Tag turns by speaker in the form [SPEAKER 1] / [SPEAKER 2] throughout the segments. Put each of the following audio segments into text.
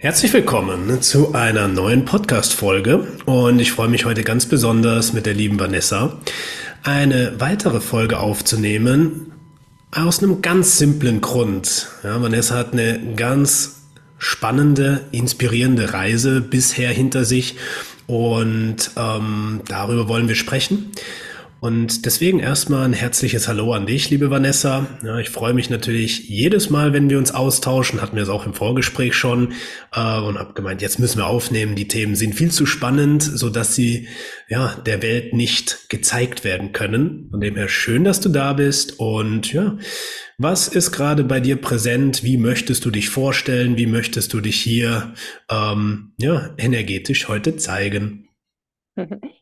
[SPEAKER 1] Herzlich willkommen zu einer neuen Podcast-Folge und ich freue mich heute ganz besonders mit der lieben Vanessa eine weitere Folge aufzunehmen aus einem ganz simplen Grund. Ja, Vanessa hat eine ganz spannende, inspirierende Reise bisher hinter sich und ähm, darüber wollen wir sprechen. Und deswegen erstmal ein herzliches Hallo an dich, liebe Vanessa. Ja, ich freue mich natürlich jedes Mal, wenn wir uns austauschen, hatten wir es auch im Vorgespräch schon äh, und habe gemeint, jetzt müssen wir aufnehmen. Die Themen sind viel zu spannend, so dass sie ja der Welt nicht gezeigt werden können. Von dem her schön, dass du da bist und ja, was ist gerade bei dir präsent? Wie möchtest du dich vorstellen? Wie möchtest du dich hier ähm, ja energetisch heute zeigen?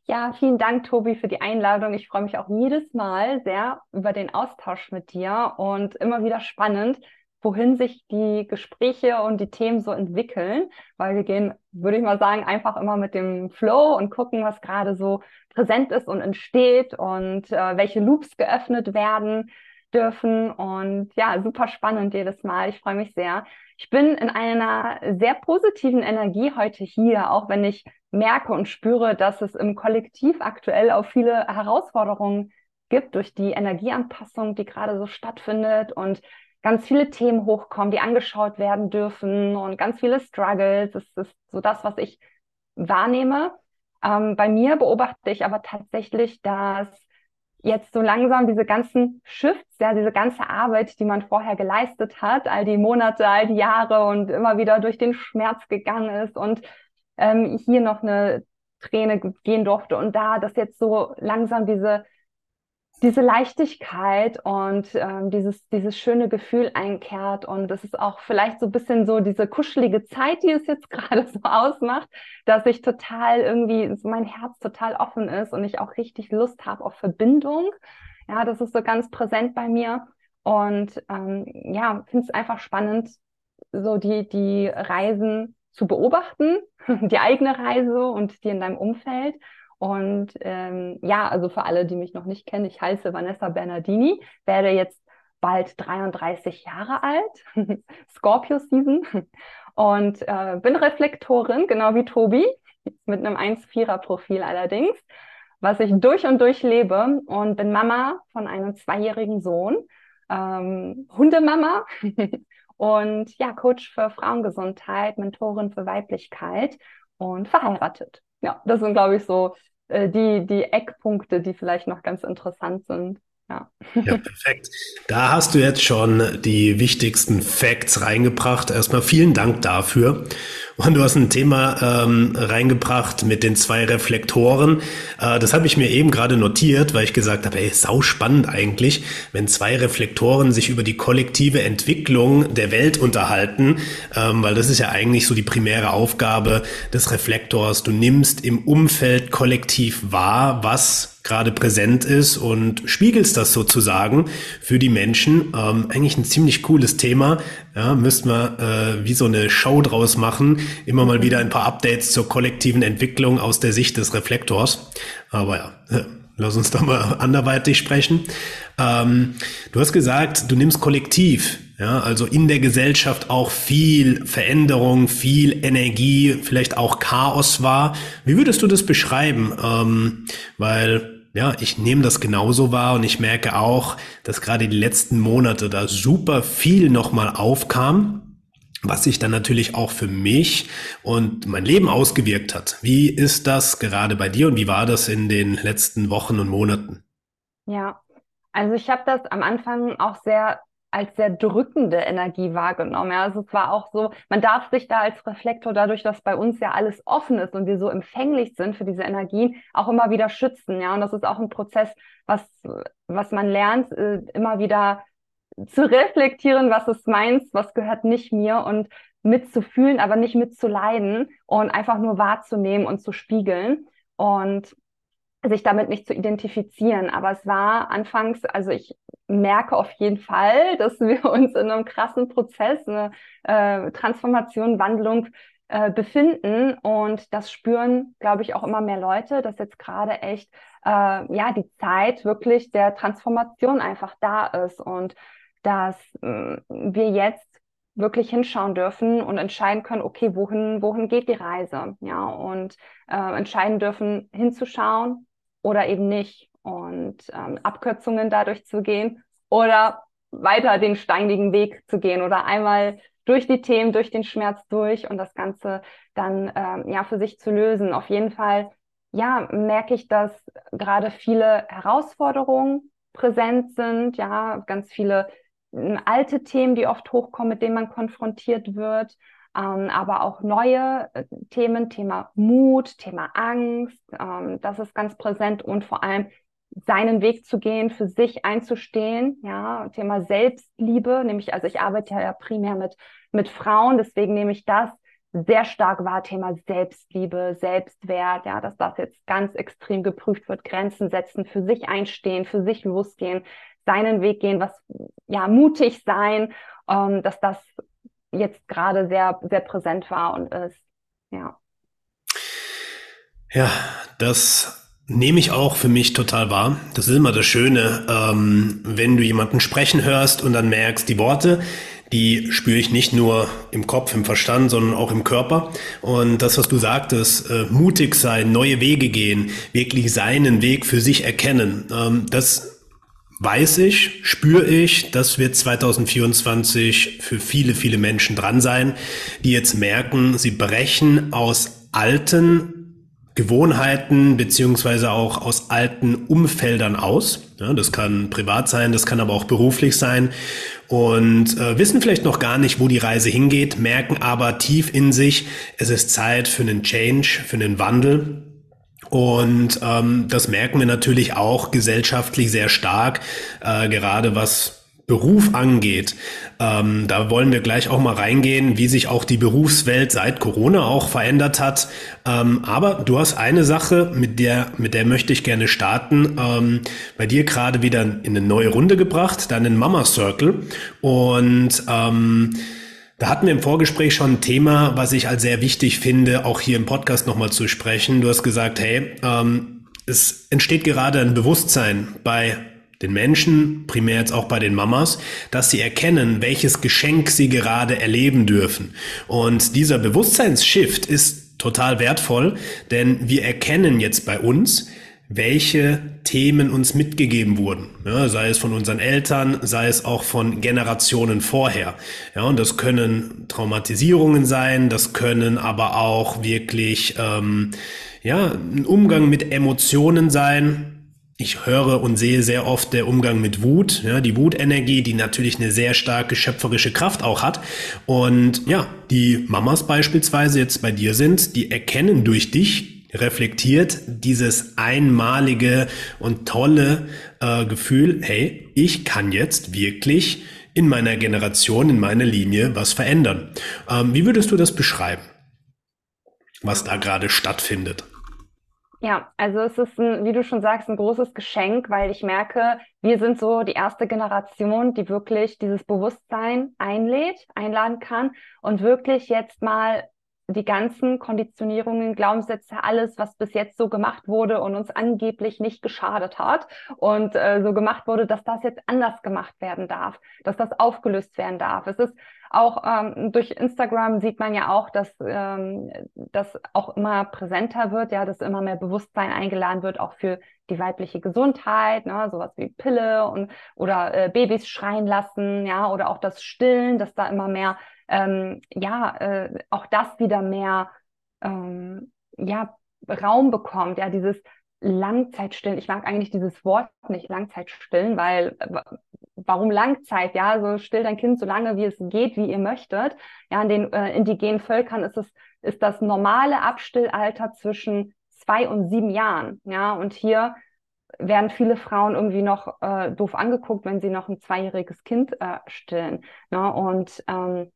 [SPEAKER 2] Ja, vielen Dank, Tobi, für die Einladung. Ich freue mich auch jedes Mal sehr über den Austausch mit dir und immer wieder spannend, wohin sich die Gespräche und die Themen so entwickeln, weil wir gehen, würde ich mal sagen, einfach immer mit dem Flow und gucken, was gerade so präsent ist und entsteht und äh, welche Loops geöffnet werden dürfen. Und ja, super spannend jedes Mal. Ich freue mich sehr. Ich bin in einer sehr positiven Energie heute hier, auch wenn ich merke und spüre, dass es im Kollektiv aktuell auch viele Herausforderungen gibt durch die Energieanpassung, die gerade so stattfindet und ganz viele Themen hochkommen, die angeschaut werden dürfen und ganz viele Struggles. Das ist so das, was ich wahrnehme. Ähm, bei mir beobachte ich aber tatsächlich, dass jetzt so langsam diese ganzen Shifts, ja, diese ganze Arbeit, die man vorher geleistet hat, all die Monate, all die Jahre und immer wieder durch den Schmerz gegangen ist und ähm, hier noch eine Träne gehen durfte und da, dass jetzt so langsam diese diese Leichtigkeit und ähm, dieses, dieses schöne Gefühl einkehrt. Und es ist auch vielleicht so ein bisschen so diese kuschelige Zeit, die es jetzt gerade so ausmacht, dass ich total irgendwie, mein Herz total offen ist und ich auch richtig Lust habe auf Verbindung. Ja, das ist so ganz präsent bei mir. Und ähm, ja, finde es einfach spannend, so die, die Reisen zu beobachten, die eigene Reise und die in deinem Umfeld und ähm, ja, also für alle, die mich noch nicht kennen, ich heiße Vanessa Bernardini, werde jetzt bald 33 Jahre alt, Scorpio Season und äh, bin Reflektorin, genau wie Tobi, mit einem 1-4er Profil allerdings, was ich durch und durch lebe und bin Mama von einem zweijährigen Sohn, ähm, Hundemama und ja, Coach für Frauengesundheit, Mentorin für Weiblichkeit und verheiratet ja, das sind, glaube ich, so äh, die, die Eckpunkte, die vielleicht noch ganz interessant sind. Ja.
[SPEAKER 1] ja, perfekt. Da hast du jetzt schon die wichtigsten Facts reingebracht. Erstmal vielen Dank dafür. Und du hast ein Thema ähm, reingebracht mit den zwei Reflektoren. Äh, das habe ich mir eben gerade notiert, weil ich gesagt habe, ey, sau spannend eigentlich, wenn zwei Reflektoren sich über die kollektive Entwicklung der Welt unterhalten, ähm, weil das ist ja eigentlich so die primäre Aufgabe des Reflektors. Du nimmst im Umfeld kollektiv wahr, was gerade präsent ist und spiegelst das sozusagen für die Menschen. Ähm, eigentlich ein ziemlich cooles Thema. Ja, müssten wir äh, wie so eine Show draus machen. Immer mal wieder ein paar Updates zur kollektiven Entwicklung aus der Sicht des Reflektors. Aber ja, äh, lass uns doch mal anderweitig sprechen. Ähm, du hast gesagt, du nimmst kollektiv ja, also in der Gesellschaft auch viel Veränderung, viel Energie, vielleicht auch Chaos war. Wie würdest du das beschreiben? Ähm, weil ja, ich nehme das genauso wahr und ich merke auch, dass gerade die letzten Monate da super viel nochmal aufkam, was sich dann natürlich auch für mich und mein Leben ausgewirkt hat. Wie ist das gerade bei dir und wie war das in den letzten Wochen und Monaten?
[SPEAKER 2] Ja, also ich habe das am Anfang auch sehr als sehr drückende Energie wahrgenommen. Ja, also es war auch so, man darf sich da als Reflektor dadurch, dass bei uns ja alles offen ist und wir so empfänglich sind für diese Energien, auch immer wieder schützen. Ja, und das ist auch ein Prozess, was, was man lernt, äh, immer wieder zu reflektieren, was ist meins, was gehört nicht mir und mitzufühlen, aber nicht mitzuleiden und einfach nur wahrzunehmen und zu spiegeln. Und sich damit nicht zu identifizieren. Aber es war anfangs, also ich merke auf jeden Fall, dass wir uns in einem krassen Prozess, eine äh, Transformation, Wandlung äh, befinden. Und das spüren, glaube ich, auch immer mehr Leute, dass jetzt gerade echt äh, ja die Zeit wirklich der Transformation einfach da ist und dass äh, wir jetzt wirklich hinschauen dürfen und entscheiden können, okay, wohin, wohin geht die Reise? Ja, und äh, entscheiden dürfen, hinzuschauen oder eben nicht. Und ähm, Abkürzungen dadurch zu gehen oder weiter den steinigen Weg zu gehen oder einmal durch die Themen, durch den Schmerz durch und das Ganze dann ähm, ja für sich zu lösen. Auf jeden Fall, ja, merke ich, dass gerade viele Herausforderungen präsent sind, ja, ganz viele alte Themen, die oft hochkommen, mit denen man konfrontiert wird, ähm, aber auch neue äh, Themen, Thema Mut, Thema Angst, ähm, das ist ganz präsent und vor allem seinen Weg zu gehen, für sich einzustehen, ja, Thema Selbstliebe, nämlich, also ich arbeite ja primär mit, mit Frauen, deswegen nehme ich das sehr stark wahr, Thema Selbstliebe, Selbstwert, ja, dass das jetzt ganz extrem geprüft wird, Grenzen setzen, für sich einstehen, für sich losgehen, seinen Weg gehen, was ja mutig sein, ähm, dass das jetzt gerade sehr, sehr präsent war und ist. Ja.
[SPEAKER 1] Ja, das nehme ich auch für mich total wahr. Das ist immer das Schöne, ähm, wenn du jemanden sprechen hörst und dann merkst, die Worte, die spüre ich nicht nur im Kopf, im Verstand, sondern auch im Körper. Und das, was du sagtest, äh, mutig sein, neue Wege gehen, wirklich seinen Weg für sich erkennen, ähm, das weiß ich, spüre ich, das wird 2024 für viele, viele Menschen dran sein, die jetzt merken, sie brechen aus alten Gewohnheiten beziehungsweise auch aus alten Umfeldern aus. Ja, das kann privat sein, das kann aber auch beruflich sein und äh, wissen vielleicht noch gar nicht, wo die Reise hingeht, merken aber tief in sich, es ist Zeit für einen Change, für einen Wandel und ähm, das merken wir natürlich auch gesellschaftlich sehr stark, äh, gerade was Beruf angeht. Ähm, da wollen wir gleich auch mal reingehen, wie sich auch die Berufswelt seit Corona auch verändert hat. Ähm, aber du hast eine Sache, mit der, mit der möchte ich gerne starten. Ähm, bei dir gerade wieder in eine neue Runde gebracht, deinen Mama Circle. Und ähm, da hatten wir im Vorgespräch schon ein Thema, was ich als sehr wichtig finde, auch hier im Podcast nochmal zu sprechen. Du hast gesagt, hey, ähm, es entsteht gerade ein Bewusstsein bei den Menschen, primär jetzt auch bei den Mamas, dass sie erkennen, welches Geschenk sie gerade erleben dürfen. Und dieser Bewusstseinsshift ist total wertvoll, denn wir erkennen jetzt bei uns, welche Themen uns mitgegeben wurden. Ja, sei es von unseren Eltern, sei es auch von Generationen vorher. Ja, und das können Traumatisierungen sein, das können aber auch wirklich ähm, ja, ein Umgang mit Emotionen sein. Ich höre und sehe sehr oft der Umgang mit Wut, ja, die Wutenergie, die natürlich eine sehr starke schöpferische Kraft auch hat. Und ja, die Mamas beispielsweise jetzt bei dir sind, die erkennen durch dich reflektiert dieses einmalige und tolle äh, Gefühl, hey, ich kann jetzt wirklich in meiner Generation, in meiner Linie was verändern. Ähm, wie würdest du das beschreiben, was da gerade stattfindet?
[SPEAKER 2] Ja, also es ist, ein, wie du schon sagst, ein großes Geschenk, weil ich merke, wir sind so die erste Generation, die wirklich dieses Bewusstsein einlädt, einladen kann und wirklich jetzt mal die ganzen Konditionierungen, Glaubenssätze, alles, was bis jetzt so gemacht wurde und uns angeblich nicht geschadet hat und äh, so gemacht wurde, dass das jetzt anders gemacht werden darf, dass das aufgelöst werden darf. Es ist auch ähm, durch Instagram sieht man ja auch, dass ähm, das auch immer präsenter wird, ja, dass immer mehr Bewusstsein eingeladen wird, auch für die weibliche Gesundheit, ne, sowas wie Pille und oder äh, Babys schreien lassen, ja, oder auch das Stillen, dass da immer mehr ähm, ja, äh, auch das wieder mehr ähm, ja, Raum bekommt, ja, dieses Langzeitstillen. Ich mag eigentlich dieses Wort nicht Langzeitstillen, weil warum Langzeit? Ja, so still dein Kind so lange, wie es geht, wie ihr möchtet. Ja, in den äh, indigenen Völkern ist es ist das normale Abstillalter zwischen zwei und sieben Jahren. Ja, und hier werden viele Frauen irgendwie noch äh, doof angeguckt, wenn sie noch ein zweijähriges Kind äh, stillen. Ne? Und ähm,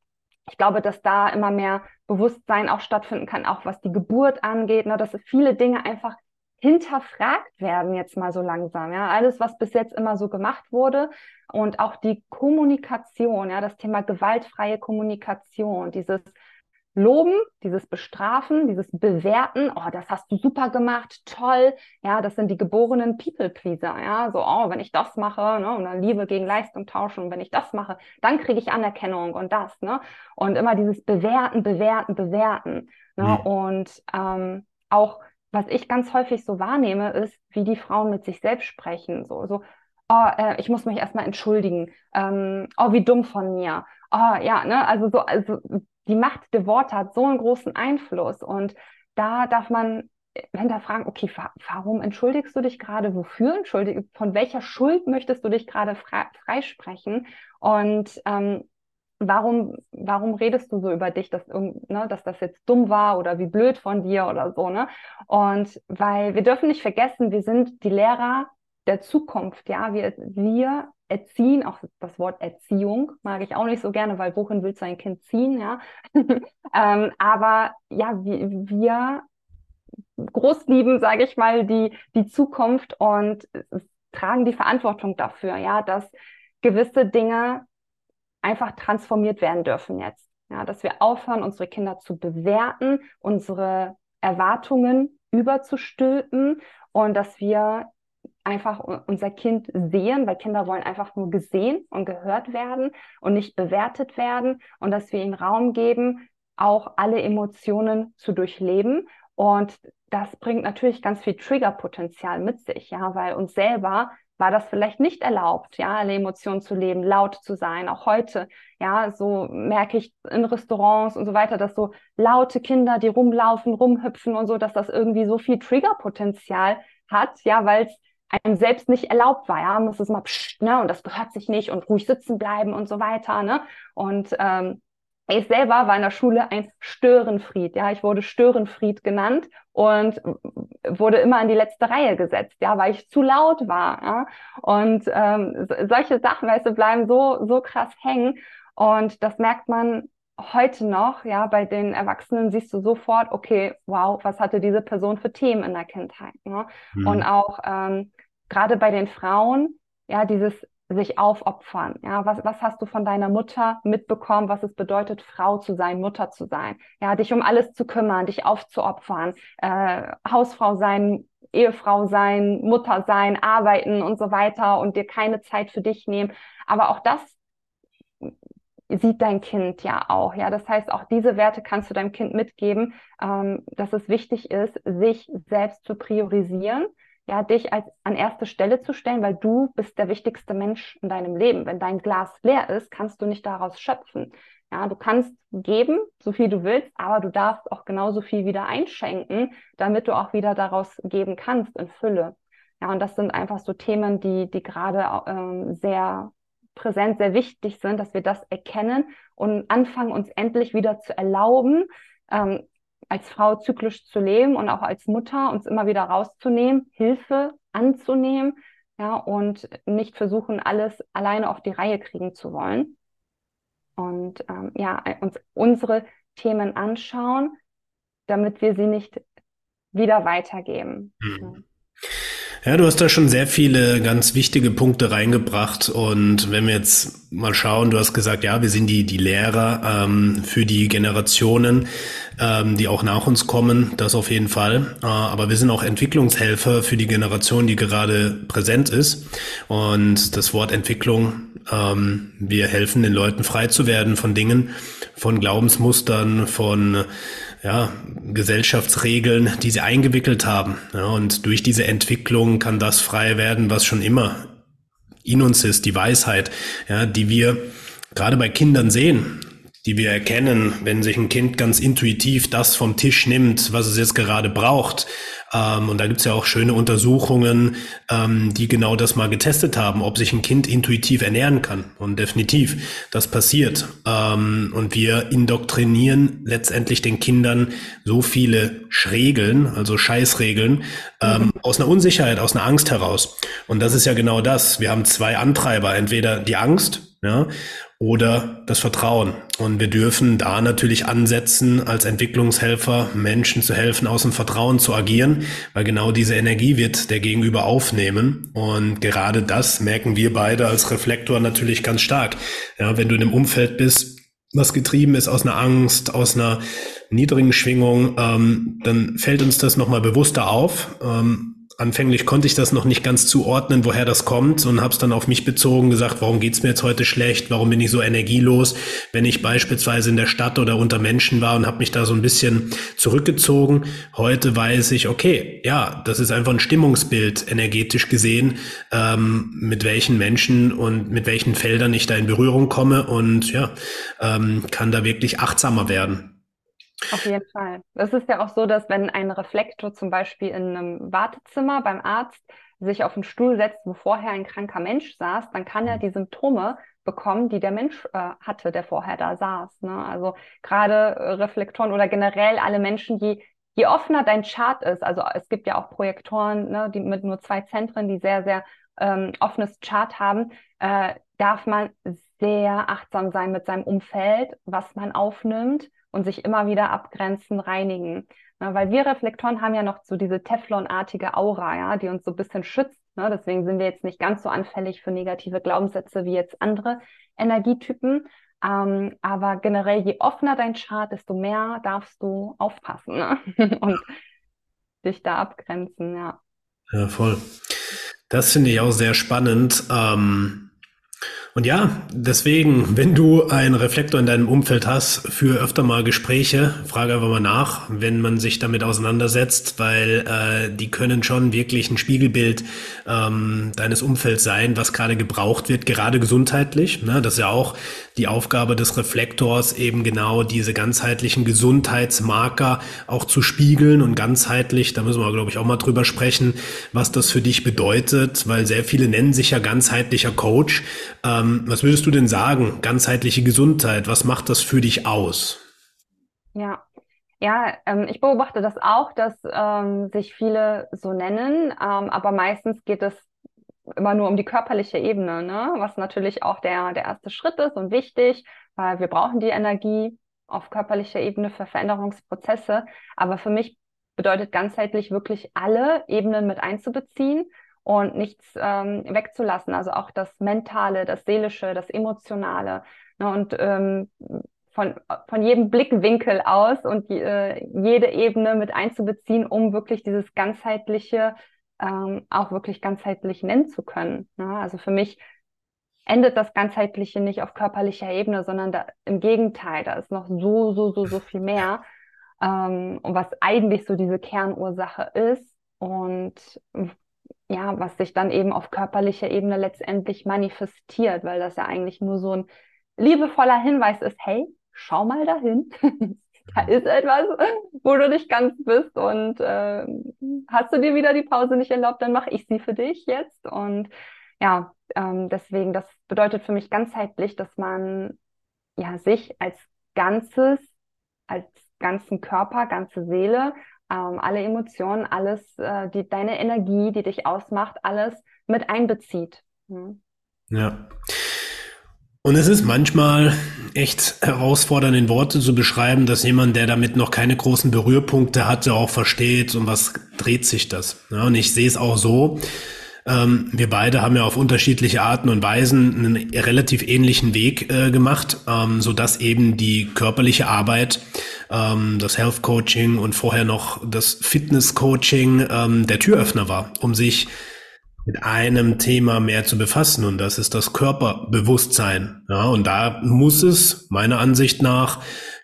[SPEAKER 2] ich glaube, dass da immer mehr Bewusstsein auch stattfinden kann, auch was die Geburt angeht, ne, dass viele Dinge einfach hinterfragt werden jetzt mal so langsam. Ja, alles, was bis jetzt immer so gemacht wurde und auch die Kommunikation, ja, das Thema gewaltfreie Kommunikation, dieses Loben, dieses Bestrafen, dieses Bewerten, oh, das hast du super gemacht, toll, ja, das sind die geborenen People-Pleaser, ja, so, oh, wenn ich das mache, ne, und dann Liebe gegen Leistung tauschen, und wenn ich das mache, dann kriege ich Anerkennung und das, ne, und immer dieses Bewerten, Bewerten, Bewerten, ne, mhm. und ähm, auch, was ich ganz häufig so wahrnehme, ist, wie die Frauen mit sich selbst sprechen, so, so, oh, äh, ich muss mich erstmal entschuldigen, ähm, oh, wie dumm von mir, oh, ja, ne, also so, also die Macht der Worte hat so einen großen Einfluss. Und da darf man hinterfragen, okay, warum entschuldigst du dich gerade? Wofür entschuldigst Von welcher Schuld möchtest du dich gerade freisprechen? Und ähm, warum, warum redest du so über dich, dass, ne, dass das jetzt dumm war oder wie blöd von dir oder so, ne? Und weil wir dürfen nicht vergessen, wir sind die Lehrer der Zukunft, ja, wir, wir erziehen, auch das Wort Erziehung mag ich auch nicht so gerne, weil wohin willst du ein Kind ziehen, ja. ähm, aber ja, wir, wir großlieben, sage ich mal, die, die Zukunft und tragen die Verantwortung dafür, ja, dass gewisse Dinge einfach transformiert werden dürfen jetzt. Ja, dass wir aufhören, unsere Kinder zu bewerten, unsere Erwartungen überzustülpen und dass wir einfach unser Kind sehen, weil Kinder wollen einfach nur gesehen und gehört werden und nicht bewertet werden und dass wir ihnen Raum geben, auch alle Emotionen zu durchleben. Und das bringt natürlich ganz viel Triggerpotenzial mit sich, ja, weil uns selber war das vielleicht nicht erlaubt, ja, alle Emotionen zu leben, laut zu sein, auch heute, ja, so merke ich in Restaurants und so weiter, dass so laute Kinder, die rumlaufen, rumhüpfen und so, dass das irgendwie so viel Triggerpotenzial hat, ja, weil es einem selbst nicht erlaubt war. Ja, muss es mal pssst, ne, und das gehört sich nicht und ruhig sitzen bleiben und so weiter. Ne? Und ähm, ich selber war in der Schule ein Störenfried. Ja, ich wurde Störenfried genannt und wurde immer in die letzte Reihe gesetzt, ja, weil ich zu laut war. Ja? Und ähm, solche Sachen, weißt du, bleiben so so krass hängen. Und das merkt man heute noch, ja, bei den Erwachsenen siehst du sofort, okay, wow, was hatte diese Person für Themen in der Kindheit. Ne? Mhm. Und auch ähm, gerade bei den Frauen, ja, dieses sich aufopfern. Ja, was, was hast du von deiner Mutter mitbekommen, was es bedeutet, Frau zu sein, Mutter zu sein? Ja, dich um alles zu kümmern, dich aufzuopfern, äh, Hausfrau sein, Ehefrau sein, Mutter sein, arbeiten und so weiter und dir keine Zeit für dich nehmen. Aber auch das sieht dein Kind ja auch. Ja, das heißt, auch diese Werte kannst du deinem Kind mitgeben, ähm, dass es wichtig ist, sich selbst zu priorisieren ja, dich als an erste Stelle zu stellen, weil du bist der wichtigste Mensch in deinem Leben. Wenn dein Glas leer ist, kannst du nicht daraus schöpfen. Ja, du kannst geben, so viel du willst, aber du darfst auch genauso viel wieder einschenken, damit du auch wieder daraus geben kannst in Fülle. Ja, und das sind einfach so Themen, die, die gerade ähm, sehr präsent, sehr wichtig sind, dass wir das erkennen und anfangen, uns endlich wieder zu erlauben, ähm, als Frau zyklisch zu leben und auch als Mutter uns immer wieder rauszunehmen, Hilfe anzunehmen, ja, und nicht versuchen, alles alleine auf die Reihe kriegen zu wollen. Und ähm, ja, uns unsere Themen anschauen, damit wir sie nicht wieder weitergeben.
[SPEAKER 1] Ja, du hast da schon sehr viele ganz wichtige Punkte reingebracht. Und wenn wir jetzt mal schauen, du hast gesagt, ja, wir sind die, die Lehrer ähm, für die Generationen, ähm, die auch nach uns kommen, das auf jeden Fall. Äh, aber wir sind auch Entwicklungshelfer für die Generation, die gerade präsent ist. Und das Wort Entwicklung, ähm, wir helfen den Leuten frei zu werden von Dingen, von Glaubensmustern, von ja, Gesellschaftsregeln, die sie eingewickelt haben. Ja, und durch diese Entwicklung kann das frei werden, was schon immer in uns ist, die Weisheit, ja, die wir gerade bei Kindern sehen, die wir erkennen, wenn sich ein Kind ganz intuitiv das vom Tisch nimmt, was es jetzt gerade braucht, ähm, und da gibt's ja auch schöne Untersuchungen, ähm, die genau das mal getestet haben, ob sich ein Kind intuitiv ernähren kann. Und definitiv, das passiert. Ähm, und wir indoktrinieren letztendlich den Kindern so viele Schregeln, also Scheißregeln, ähm, mhm. aus einer Unsicherheit, aus einer Angst heraus. Und das ist ja genau das. Wir haben zwei Antreiber. Entweder die Angst, ja, oder das Vertrauen. Und wir dürfen da natürlich ansetzen, als Entwicklungshelfer Menschen zu helfen, aus dem Vertrauen zu agieren, weil genau diese Energie wird der Gegenüber aufnehmen. Und gerade das merken wir beide als Reflektor natürlich ganz stark. Ja, wenn du in einem Umfeld bist, was getrieben ist aus einer Angst, aus einer niedrigen Schwingung, ähm, dann fällt uns das nochmal bewusster auf. Ähm, anfänglich konnte ich das noch nicht ganz zuordnen, woher das kommt und habe es dann auf mich bezogen, gesagt, warum geht's mir jetzt heute schlecht, warum bin ich so energielos, wenn ich beispielsweise in der Stadt oder unter Menschen war und habe mich da so ein bisschen zurückgezogen. Heute weiß ich, okay, ja, das ist einfach ein Stimmungsbild energetisch gesehen, ähm, mit welchen Menschen und mit welchen Feldern ich da in Berührung komme und ja, ähm, kann da wirklich achtsamer werden.
[SPEAKER 2] Auf jeden Fall. Es ist ja auch so, dass wenn ein Reflektor zum Beispiel in einem Wartezimmer beim Arzt sich auf einen Stuhl setzt, wo vorher ein kranker Mensch saß, dann kann er die Symptome bekommen, die der Mensch äh, hatte, der vorher da saß. Ne? Also gerade äh, Reflektoren oder generell alle Menschen, je, je offener dein Chart ist, also es gibt ja auch Projektoren, ne, die mit nur zwei Zentren, die sehr, sehr ähm, offenes Chart haben, äh, darf man sehr achtsam sein mit seinem Umfeld, was man aufnimmt und sich immer wieder abgrenzen, reinigen. Na, weil wir Reflektoren haben ja noch so diese Teflonartige Aura, ja, die uns so ein bisschen schützt. Ne? Deswegen sind wir jetzt nicht ganz so anfällig für negative Glaubenssätze wie jetzt andere Energietypen. Ähm, aber generell, je offener dein Chart, desto mehr darfst du aufpassen ne? und dich da abgrenzen, ja.
[SPEAKER 1] Ja, voll. Das finde ich auch sehr spannend. Ähm und ja, deswegen, wenn du einen Reflektor in deinem Umfeld hast, für öfter mal Gespräche, frage einfach mal nach, wenn man sich damit auseinandersetzt, weil äh, die können schon wirklich ein Spiegelbild ähm, deines Umfelds sein, was gerade gebraucht wird, gerade gesundheitlich. Ne? Das ist ja auch die Aufgabe des Reflektors, eben genau diese ganzheitlichen Gesundheitsmarker auch zu spiegeln und ganzheitlich, da müssen wir, glaube ich, auch mal drüber sprechen, was das für dich bedeutet, weil sehr viele nennen sich ja ganzheitlicher Coach. Ähm, was würdest du denn sagen, ganzheitliche Gesundheit, was macht das für dich aus?
[SPEAKER 2] Ja, ja, ähm, ich beobachte das auch, dass ähm, sich viele so nennen, ähm, aber meistens geht es immer nur um die körperliche Ebene, ne? was natürlich auch der, der erste Schritt ist und wichtig, weil wir brauchen die Energie auf körperlicher Ebene für Veränderungsprozesse. Aber für mich bedeutet ganzheitlich wirklich alle Ebenen mit einzubeziehen und nichts ähm, wegzulassen. Also auch das Mentale, das Seelische, das Emotionale. Ne? Und ähm, von, von jedem Blickwinkel aus und äh, jede Ebene mit einzubeziehen, um wirklich dieses ganzheitliche ähm, auch wirklich ganzheitlich nennen zu können. Ne? Also für mich endet das Ganzheitliche nicht auf körperlicher Ebene, sondern da, im Gegenteil, da ist noch so, so, so, so viel mehr. Ähm, und was eigentlich so diese Kernursache ist und ja, was sich dann eben auf körperlicher Ebene letztendlich manifestiert, weil das ja eigentlich nur so ein liebevoller Hinweis ist, hey, schau mal dahin. da ist etwas, wo du nicht ganz bist und äh, hast du dir wieder die Pause nicht erlaubt, dann mache ich sie für dich jetzt. Und ja, ähm, deswegen, das bedeutet für mich ganzheitlich, dass man ja sich als Ganzes, als ganzen Körper, ganze Seele, ähm, alle Emotionen, alles, äh, die, deine Energie, die dich ausmacht, alles mit einbezieht.
[SPEAKER 1] Mhm. Ja. Und es ist manchmal echt herausfordernd, in Worte zu beschreiben, dass jemand, der damit noch keine großen Berührpunkte hatte, auch versteht, um was dreht sich das. Ja, und ich sehe es auch so. Ähm, wir beide haben ja auf unterschiedliche Arten und Weisen einen relativ ähnlichen Weg äh, gemacht, ähm, so dass eben die körperliche Arbeit, ähm, das Health Coaching und vorher noch das Fitness Coaching ähm, der Türöffner war, um sich mit einem Thema mehr zu befassen und das ist das Körperbewusstsein. Ja, und da muss es meiner Ansicht nach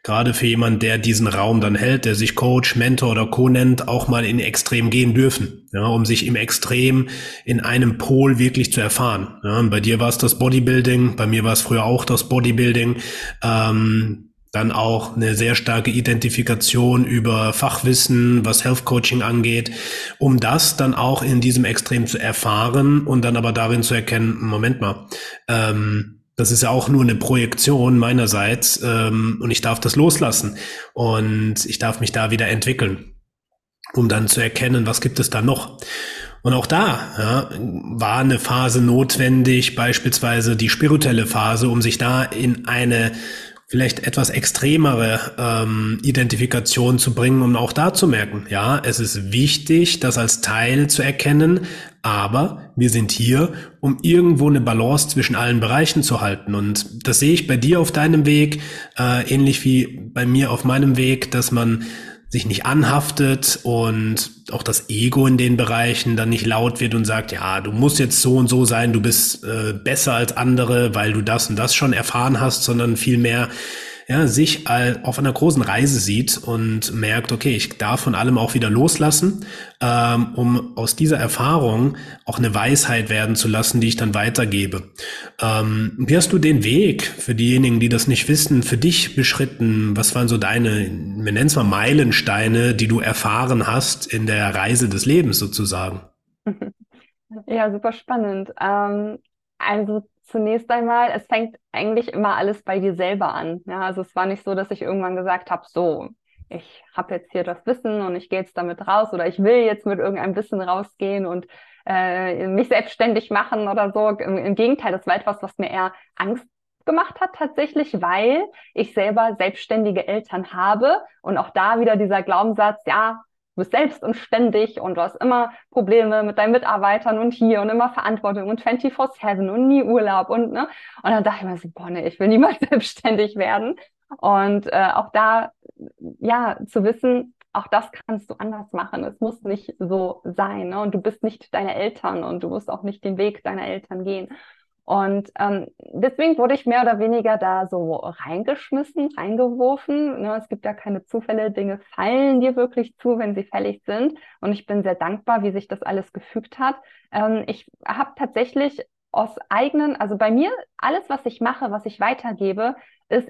[SPEAKER 1] gerade für jemand, der diesen Raum dann hält, der sich Coach, Mentor oder Co nennt, auch mal in Extrem gehen dürfen, ja, um sich im Extrem in einem Pol wirklich zu erfahren. Ja, bei dir war es das Bodybuilding, bei mir war es früher auch das Bodybuilding. Ähm, dann auch eine sehr starke Identifikation über Fachwissen, was Health Coaching angeht, um das dann auch in diesem Extrem zu erfahren und dann aber darin zu erkennen, Moment mal, ähm, das ist ja auch nur eine Projektion meinerseits ähm, und ich darf das loslassen und ich darf mich da wieder entwickeln, um dann zu erkennen, was gibt es da noch. Und auch da ja, war eine Phase notwendig, beispielsweise die spirituelle Phase, um sich da in eine vielleicht etwas extremere ähm, Identifikation zu bringen, um auch da zu merken, ja, es ist wichtig, das als Teil zu erkennen, aber wir sind hier, um irgendwo eine Balance zwischen allen Bereichen zu halten. Und das sehe ich bei dir auf deinem Weg, äh, ähnlich wie bei mir auf meinem Weg, dass man sich nicht anhaftet und auch das Ego in den Bereichen dann nicht laut wird und sagt, ja, du musst jetzt so und so sein, du bist äh, besser als andere, weil du das und das schon erfahren hast, sondern vielmehr ja, sich auf einer großen Reise sieht und merkt, okay, ich darf von allem auch wieder loslassen, ähm, um aus dieser Erfahrung auch eine Weisheit werden zu lassen, die ich dann weitergebe. Ähm, wie hast du den Weg für diejenigen, die das nicht wissen, für dich beschritten? Was waren so deine, wir nennen es mal Meilensteine, die du erfahren hast in der Reise des Lebens sozusagen?
[SPEAKER 2] Ja, super spannend. Ähm, also zunächst einmal, es fängt eigentlich immer alles bei dir selber an. Ja, also es war nicht so, dass ich irgendwann gesagt habe, so, ich habe jetzt hier das Wissen und ich gehe jetzt damit raus oder ich will jetzt mit irgendeinem Wissen rausgehen und äh, mich selbstständig machen oder so. Im, Im Gegenteil, das war etwas, was mir eher Angst gemacht hat tatsächlich, weil ich selber selbstständige Eltern habe und auch da wieder dieser Glaubenssatz, ja, du bist selbst und ständig und du hast immer Probleme mit deinen Mitarbeitern und hier und immer Verantwortung und 24-7 und nie Urlaub und ne. Und dann dachte ich mir so, boah, nee, ich will niemals selbstständig werden. Und äh, auch da, ja, zu wissen, auch das kannst du anders machen. Es muss nicht so sein. Ne? Und du bist nicht deine Eltern und du musst auch nicht den Weg deiner Eltern gehen. Und ähm, deswegen wurde ich mehr oder weniger da so reingeschmissen, reingeworfen. Ne? Es gibt ja keine Zufälle, Dinge fallen dir wirklich zu, wenn sie fällig sind. Und ich bin sehr dankbar, wie sich das alles gefügt hat. Ähm, ich habe tatsächlich aus eigenen, also bei mir, alles, was ich mache, was ich weitergebe, ist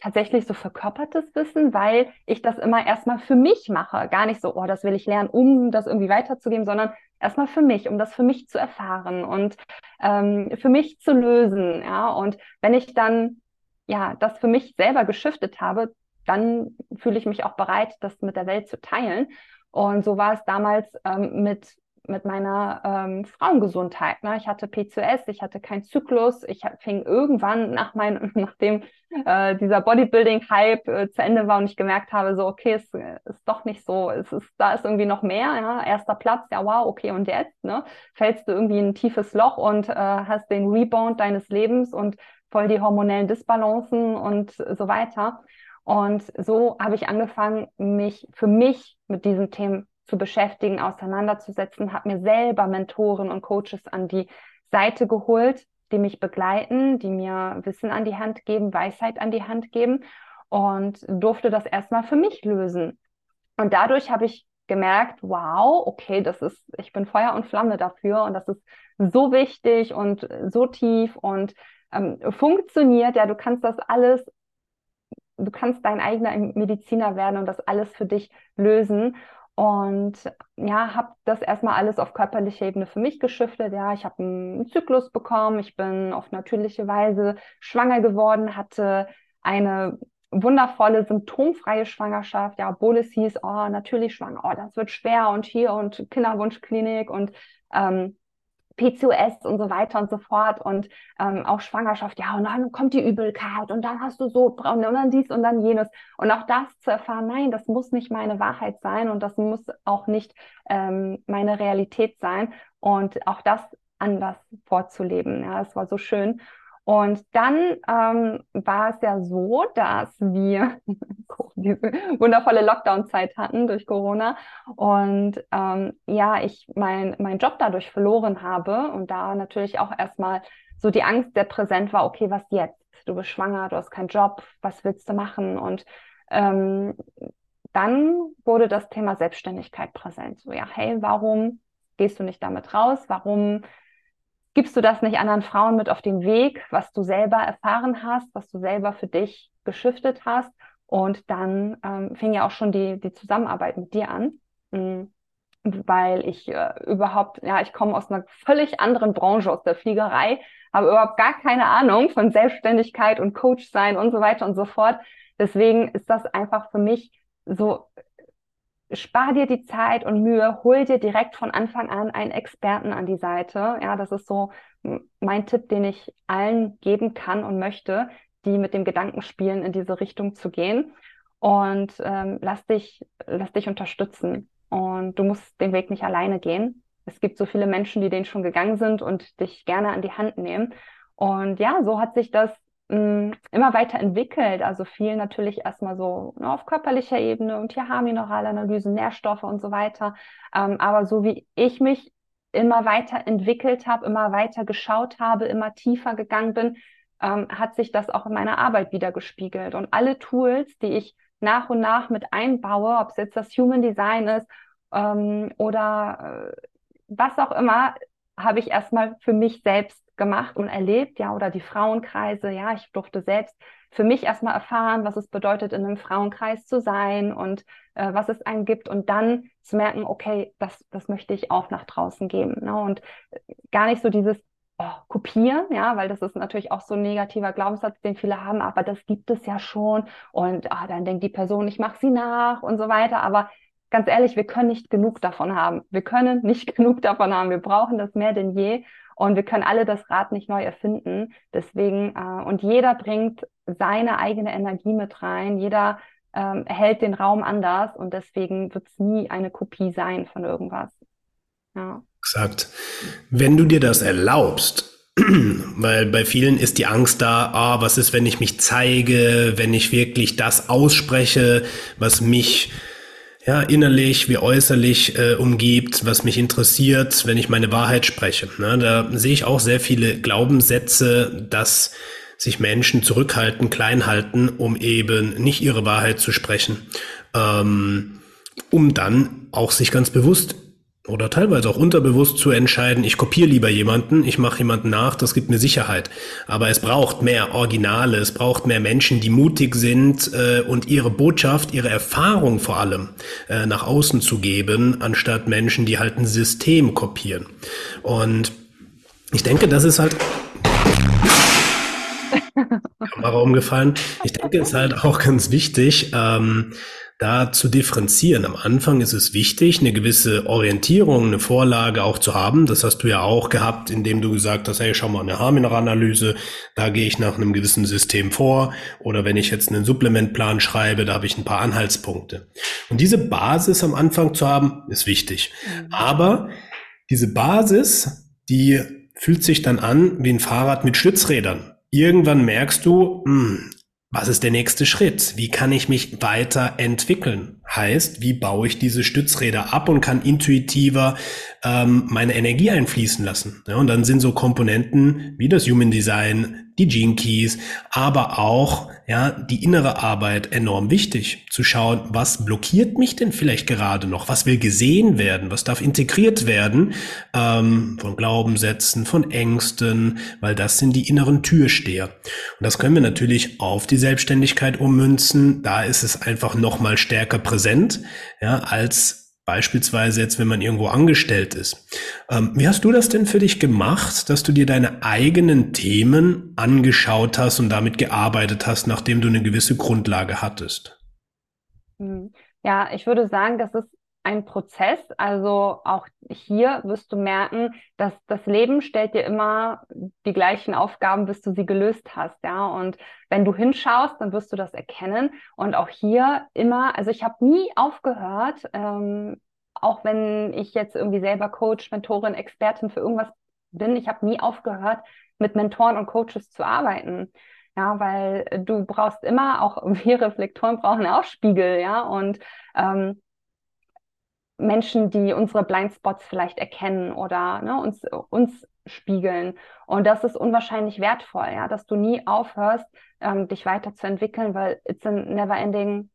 [SPEAKER 2] tatsächlich so verkörpertes Wissen, weil ich das immer erstmal für mich mache. Gar nicht so, oh, das will ich lernen, um das irgendwie weiterzugeben, sondern erstmal für mich, um das für mich zu erfahren und ähm, für mich zu lösen. Ja, und wenn ich dann ja das für mich selber geschiftet habe, dann fühle ich mich auch bereit, das mit der Welt zu teilen. Und so war es damals ähm, mit mit meiner ähm, Frauengesundheit. Ne? Ich hatte PCOS, ich hatte keinen Zyklus, ich fing irgendwann nach mein, nachdem äh, dieser Bodybuilding-Hype äh, zu Ende war und ich gemerkt habe, so okay, es äh, ist doch nicht so, es ist, da ist irgendwie noch mehr, ja? erster Platz, ja wow, okay, und jetzt, ne? Fällst du irgendwie in ein tiefes Loch und äh, hast den Rebound deines Lebens und voll die hormonellen Disbalancen und so weiter. Und so habe ich angefangen, mich für mich mit diesen Themen zu beschäftigen, auseinanderzusetzen, habe mir selber Mentoren und Coaches an die Seite geholt, die mich begleiten, die mir Wissen an die Hand geben, Weisheit an die Hand geben und durfte das erstmal für mich lösen. Und dadurch habe ich gemerkt, wow, okay, das ist, ich bin Feuer und Flamme dafür und das ist so wichtig und so tief und ähm, funktioniert. Ja, du kannst das alles, du kannst dein eigener Mediziner werden und das alles für dich lösen. Und ja, habe das erstmal alles auf körperlicher Ebene für mich geschiftet. Ja, ich habe einen Zyklus bekommen, ich bin auf natürliche Weise schwanger geworden, hatte eine wundervolle symptomfreie Schwangerschaft, ja, obwohl es hieß, oh, natürlich schwanger, oh, das wird schwer und hier und Kinderwunschklinik und ähm, PCOS und so weiter und so fort und ähm, auch Schwangerschaft, ja, und dann kommt die Übelkeit und dann hast du so und dann dies und dann jenes. Und auch das zu erfahren, nein, das muss nicht meine Wahrheit sein und das muss auch nicht ähm, meine Realität sein und auch das anders vorzuleben. Ja, es war so schön. Und dann ähm, war es ja so, dass wir diese wundervolle Lockdown-Zeit hatten durch Corona und ähm, ja, ich meinen mein Job dadurch verloren habe und da natürlich auch erstmal so die Angst sehr präsent war, okay, was jetzt? Du bist schwanger, du hast keinen Job, was willst du machen? Und ähm, dann wurde das Thema Selbstständigkeit präsent. So, ja, hey, warum gehst du nicht damit raus? Warum gibst du das nicht anderen Frauen mit auf den Weg, was du selber erfahren hast, was du selber für dich geschiftet hast. Und dann ähm, fing ja auch schon die, die Zusammenarbeit mit dir an, mhm. weil ich äh, überhaupt, ja, ich komme aus einer völlig anderen Branche, aus der Fliegerei, habe überhaupt gar keine Ahnung von Selbstständigkeit und Coach sein und so weiter und so fort. Deswegen ist das einfach für mich so spar dir die Zeit und Mühe, hol dir direkt von Anfang an einen Experten an die Seite. Ja, das ist so mein Tipp, den ich allen geben kann und möchte, die mit dem Gedanken spielen, in diese Richtung zu gehen. Und ähm, lass dich, lass dich unterstützen. Und du musst den Weg nicht alleine gehen. Es gibt so viele Menschen, die den schon gegangen sind und dich gerne an die Hand nehmen. Und ja, so hat sich das immer weiter entwickelt. Also viel natürlich erstmal so ne, auf körperlicher Ebene und hier Mineralanalysen, Nährstoffe und so weiter. Ähm, aber so wie ich mich immer weiter entwickelt habe, immer weiter geschaut habe, immer tiefer gegangen bin, ähm, hat sich das auch in meiner Arbeit wieder gespiegelt. Und alle Tools, die ich nach und nach mit einbaue, ob es jetzt das Human Design ist ähm, oder äh, was auch immer, habe ich erstmal für mich selbst gemacht und erlebt, ja, oder die Frauenkreise, ja, ich durfte selbst für mich erstmal erfahren, was es bedeutet, in einem Frauenkreis zu sein und äh, was es einen gibt und dann zu merken, okay, das, das möchte ich auch nach draußen geben. Ne? Und äh, gar nicht so dieses oh, Kopieren, ja, weil das ist natürlich auch so ein negativer Glaubenssatz, den viele haben, aber das gibt es ja schon und ah, dann denkt die Person, ich mache sie nach und so weiter, aber ganz ehrlich, wir können nicht genug davon haben. Wir können nicht genug davon haben. Wir brauchen das mehr denn je. Und wir können alle das Rad nicht neu erfinden. Deswegen, äh, und jeder bringt seine eigene Energie mit rein. Jeder ähm, hält den Raum anders und deswegen wird es nie eine Kopie sein von irgendwas.
[SPEAKER 1] Ja. Exakt. Wenn du dir das erlaubst, weil bei vielen ist die Angst da, ah, was ist, wenn ich mich zeige, wenn ich wirklich das ausspreche, was mich ja, innerlich wie äußerlich äh, umgibt, was mich interessiert, wenn ich meine Wahrheit spreche. Ne? Da sehe ich auch sehr viele Glaubenssätze, dass sich Menschen zurückhalten, klein halten, um eben nicht ihre Wahrheit zu sprechen, ähm, um dann auch sich ganz bewusst oder teilweise auch unterbewusst zu entscheiden, ich kopiere lieber jemanden, ich mache jemanden nach, das gibt mir Sicherheit. Aber es braucht mehr Originale, es braucht mehr Menschen, die mutig sind äh, und ihre Botschaft, ihre Erfahrung vor allem äh, nach außen zu geben, anstatt Menschen, die halt ein System kopieren. Und ich denke, das ist halt Kamera umgefallen. Ich denke, es ist halt auch ganz wichtig, ähm, da zu differenzieren. Am Anfang ist es wichtig, eine gewisse Orientierung, eine Vorlage auch zu haben. Das hast du ja auch gehabt, indem du gesagt hast, hey, schau mal, eine Haarmineralanalyse, da gehe ich nach einem gewissen System vor. Oder wenn ich jetzt einen Supplementplan schreibe, da habe ich ein paar Anhaltspunkte. Und diese Basis am Anfang zu haben, ist wichtig. Mhm. Aber diese Basis, die fühlt sich dann an wie ein Fahrrad mit Stützrädern. Irgendwann merkst du, mh, hm, was ist der nächste Schritt? Wie kann ich mich weiterentwickeln? Heißt, wie baue ich diese Stützräder ab und kann intuitiver ähm, meine Energie einfließen lassen? Ja, und dann sind so Komponenten wie das Human Design, die Gene Keys, aber auch ja die innere Arbeit enorm wichtig. Zu schauen, was blockiert mich denn vielleicht gerade noch? Was will gesehen werden? Was darf integriert werden ähm, von Glaubenssätzen, von Ängsten? Weil das sind die inneren Türsteher. Und das können wir natürlich auf die Selbstständigkeit ummünzen. Da ist es einfach noch mal stärker präsent, ja, als Beispielsweise jetzt, wenn man irgendwo angestellt ist. Ähm, wie hast du das denn für dich gemacht, dass du dir deine eigenen Themen angeschaut hast und damit gearbeitet hast, nachdem du eine gewisse Grundlage hattest?
[SPEAKER 2] Hm. Ja, ich würde sagen, das ist ein Prozess. Also auch hier wirst du merken, dass das Leben stellt dir immer die gleichen Aufgaben, bis du sie gelöst hast. Ja, und wenn du hinschaust, dann wirst du das erkennen. Und auch hier immer, also ich habe nie aufgehört, ähm, auch wenn ich jetzt irgendwie selber Coach, Mentorin, Expertin für irgendwas bin, ich habe nie aufgehört, mit Mentoren und Coaches zu arbeiten. Ja, weil du brauchst immer, auch wir Reflektoren brauchen auch Spiegel, ja, und ähm, Menschen, die unsere Blindspots vielleicht erkennen oder ne, uns, uns spiegeln. Und das ist unwahrscheinlich wertvoll, ja, dass du nie aufhörst, ähm, dich weiterzuentwickeln, weil it's a never ending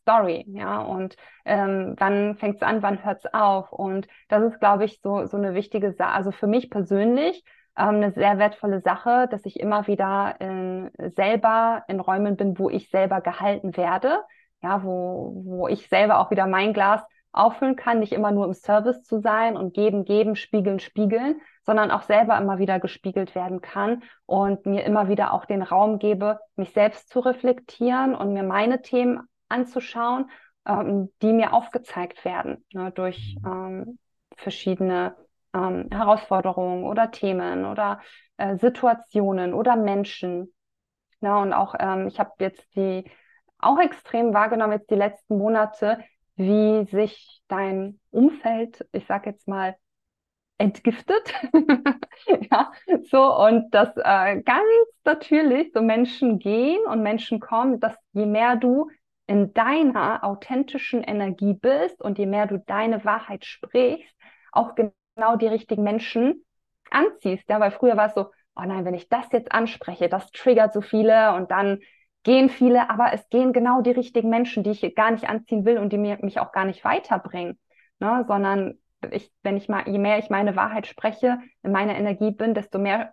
[SPEAKER 2] story, ja. Und ähm, wann fängt es an, wann hört es auf? Und das ist, glaube ich, so, so eine wichtige Sache. Also für mich persönlich ähm, eine sehr wertvolle Sache, dass ich immer wieder in, selber in Räumen bin, wo ich selber gehalten werde. Ja, wo, wo ich selber auch wieder mein Glas auffüllen kann, nicht immer nur im Service zu sein und geben, geben, spiegeln, spiegeln, sondern auch selber immer wieder gespiegelt werden kann und mir immer wieder auch den Raum gebe, mich selbst zu reflektieren und mir meine Themen anzuschauen ähm, die mir aufgezeigt werden ne, durch ähm, verschiedene ähm, Herausforderungen oder Themen oder äh, Situationen oder Menschen. Ja, und auch ähm, ich habe jetzt die auch extrem wahrgenommen jetzt die letzten Monate, wie sich dein Umfeld, ich sage jetzt mal, entgiftet. ja, so und dass äh, ganz natürlich so Menschen gehen und Menschen kommen, dass je mehr du in deiner authentischen Energie bist und je mehr du deine Wahrheit sprichst, auch genau die richtigen Menschen anziehst. Ja, weil früher war es so, oh nein, wenn ich das jetzt anspreche, das triggert so viele und dann gehen viele, aber es gehen genau die richtigen Menschen, die ich gar nicht anziehen will und die mir, mich auch gar nicht weiterbringen, ne? sondern ich, wenn ich mal, je mehr ich meine Wahrheit spreche, in meiner Energie bin, desto mehr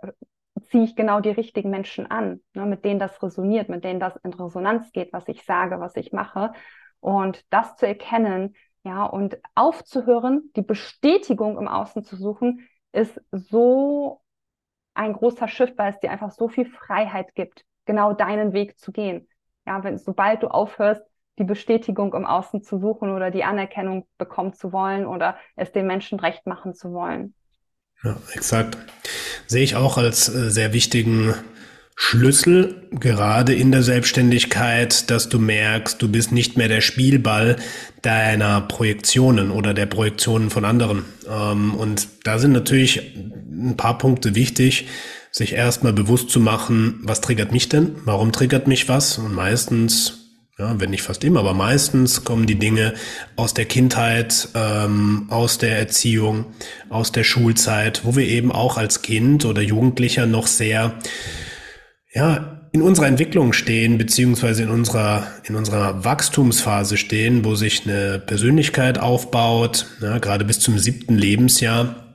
[SPEAKER 2] ziehe ich genau die richtigen Menschen an, ne? mit denen das resoniert, mit denen das in Resonanz geht, was ich sage, was ich mache. Und das zu erkennen, ja, und aufzuhören, die Bestätigung im Außen zu suchen, ist so ein großer Schiff, weil es dir einfach so viel Freiheit gibt, genau deinen Weg zu gehen. Ja, wenn, sobald du aufhörst, die Bestätigung im Außen zu suchen oder die Anerkennung bekommen zu wollen oder es den Menschen recht machen zu wollen.
[SPEAKER 1] Ja, exakt. Sehe ich auch als äh, sehr wichtigen Schlüssel, gerade in der Selbstständigkeit, dass du merkst, du bist nicht mehr der Spielball deiner Projektionen oder der Projektionen von anderen. Ähm, und da sind natürlich ein paar Punkte wichtig, sich erstmal bewusst zu machen, was triggert mich denn? Warum triggert mich was? Und meistens ja, wenn nicht fast immer, aber meistens kommen die Dinge aus der Kindheit, ähm, aus der Erziehung, aus der Schulzeit, wo wir eben auch als Kind oder Jugendlicher noch sehr, ja, in unserer Entwicklung stehen, beziehungsweise in unserer, in unserer Wachstumsphase stehen, wo sich eine Persönlichkeit aufbaut, ja, gerade bis zum siebten Lebensjahr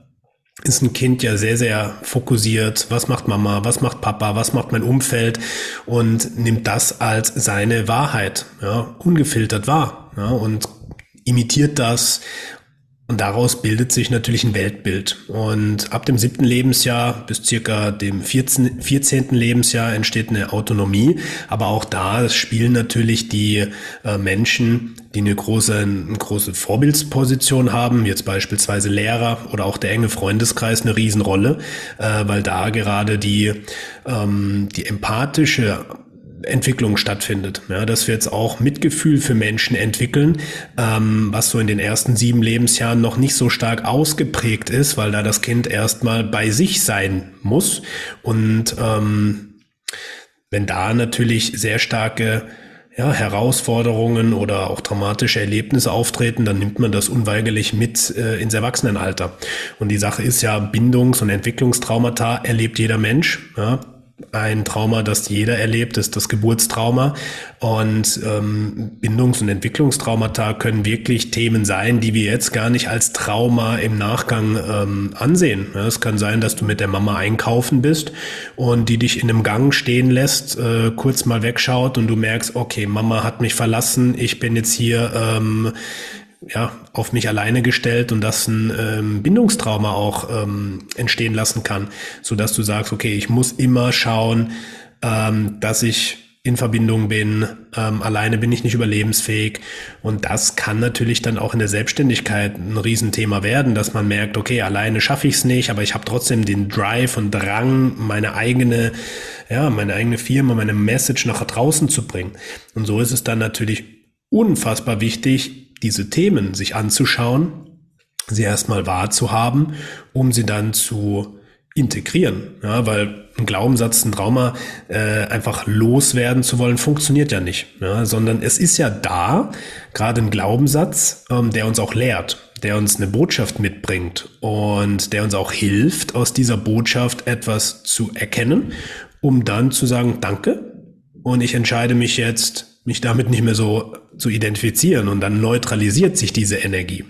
[SPEAKER 1] ist ein Kind ja sehr, sehr fokussiert. Was macht Mama? Was macht Papa? Was macht mein Umfeld? Und nimmt das als seine Wahrheit, ja, ungefiltert wahr, ja, und imitiert das und daraus bildet sich natürlich ein Weltbild. Und ab dem siebten Lebensjahr bis circa dem 14, 14. Lebensjahr entsteht eine Autonomie. Aber auch da spielen natürlich die äh, Menschen, die eine große, eine große Vorbildsposition haben, jetzt beispielsweise Lehrer oder auch der enge Freundeskreis, eine Riesenrolle, äh, weil da gerade die, ähm, die empathische Entwicklung stattfindet. Ja, dass wir jetzt auch Mitgefühl für Menschen entwickeln, ähm, was so in den ersten sieben Lebensjahren noch nicht so stark ausgeprägt ist, weil da das Kind erstmal bei sich sein muss. Und ähm, wenn da natürlich sehr starke ja, Herausforderungen oder auch traumatische Erlebnisse auftreten, dann nimmt man das unweigerlich mit äh, ins Erwachsenenalter. Und die Sache ist ja, Bindungs- und Entwicklungstraumata erlebt jeder Mensch. Ja ein Trauma, das jeder erlebt, ist das Geburtstrauma. Und ähm, Bindungs- und Entwicklungstraumata können wirklich Themen sein, die wir jetzt gar nicht als Trauma im Nachgang ähm, ansehen. Ja, es kann sein, dass du mit der Mama einkaufen bist und die dich in einem Gang stehen lässt, äh, kurz mal wegschaut und du merkst, okay, Mama hat mich verlassen, ich bin jetzt hier ähm, ja, auf mich alleine gestellt und das ein ähm, Bindungstrauma auch ähm, entstehen lassen kann, so dass du sagst, okay, ich muss immer schauen, ähm, dass ich in Verbindung bin, ähm, alleine bin ich nicht überlebensfähig und das kann natürlich dann auch in der Selbstständigkeit ein Riesenthema werden, dass man merkt, okay, alleine schaffe ich es nicht, aber ich habe trotzdem den Drive und Drang, meine eigene, ja, meine eigene Firma, meine Message nach draußen zu bringen. Und so ist es dann natürlich unfassbar wichtig, diese Themen sich anzuschauen, sie erstmal wahrzuhaben, um sie dann zu integrieren. Ja, weil ein Glaubenssatz, ein Trauma äh, einfach loswerden zu wollen, funktioniert ja nicht. Ja, sondern es ist ja da, gerade ein Glaubenssatz, ähm, der uns auch lehrt, der uns eine Botschaft mitbringt und der uns auch hilft, aus dieser Botschaft etwas zu erkennen, um dann zu sagen, danke. Und ich entscheide mich jetzt mich damit nicht mehr so zu identifizieren und dann neutralisiert sich diese Energie.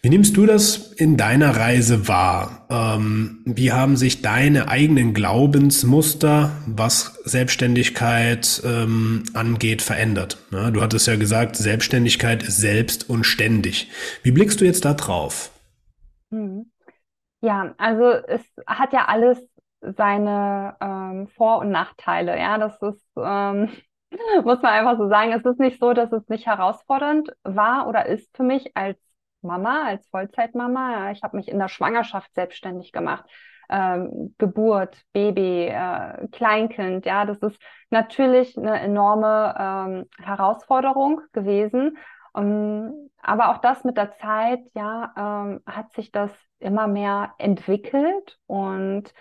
[SPEAKER 1] Wie nimmst du das in deiner Reise wahr? Ähm, wie haben sich deine eigenen Glaubensmuster, was Selbstständigkeit ähm, angeht, verändert? Ja, du hattest ja gesagt, Selbstständigkeit ist selbst und ständig. Wie blickst du jetzt da drauf?
[SPEAKER 2] Hm. Ja, also es hat ja alles seine ähm, Vor- und Nachteile. Ja, das ist ähm, Muss man einfach so sagen. Es ist nicht so, dass es nicht herausfordernd war oder ist für mich als Mama, als Vollzeitmama. Ich habe mich in der Schwangerschaft selbstständig gemacht. Ähm, Geburt, Baby, äh, Kleinkind, ja, das ist natürlich eine enorme ähm, Herausforderung gewesen. Um, ähm, aber auch das mit der Zeit, ja, ähm, hat sich das immer mehr entwickelt und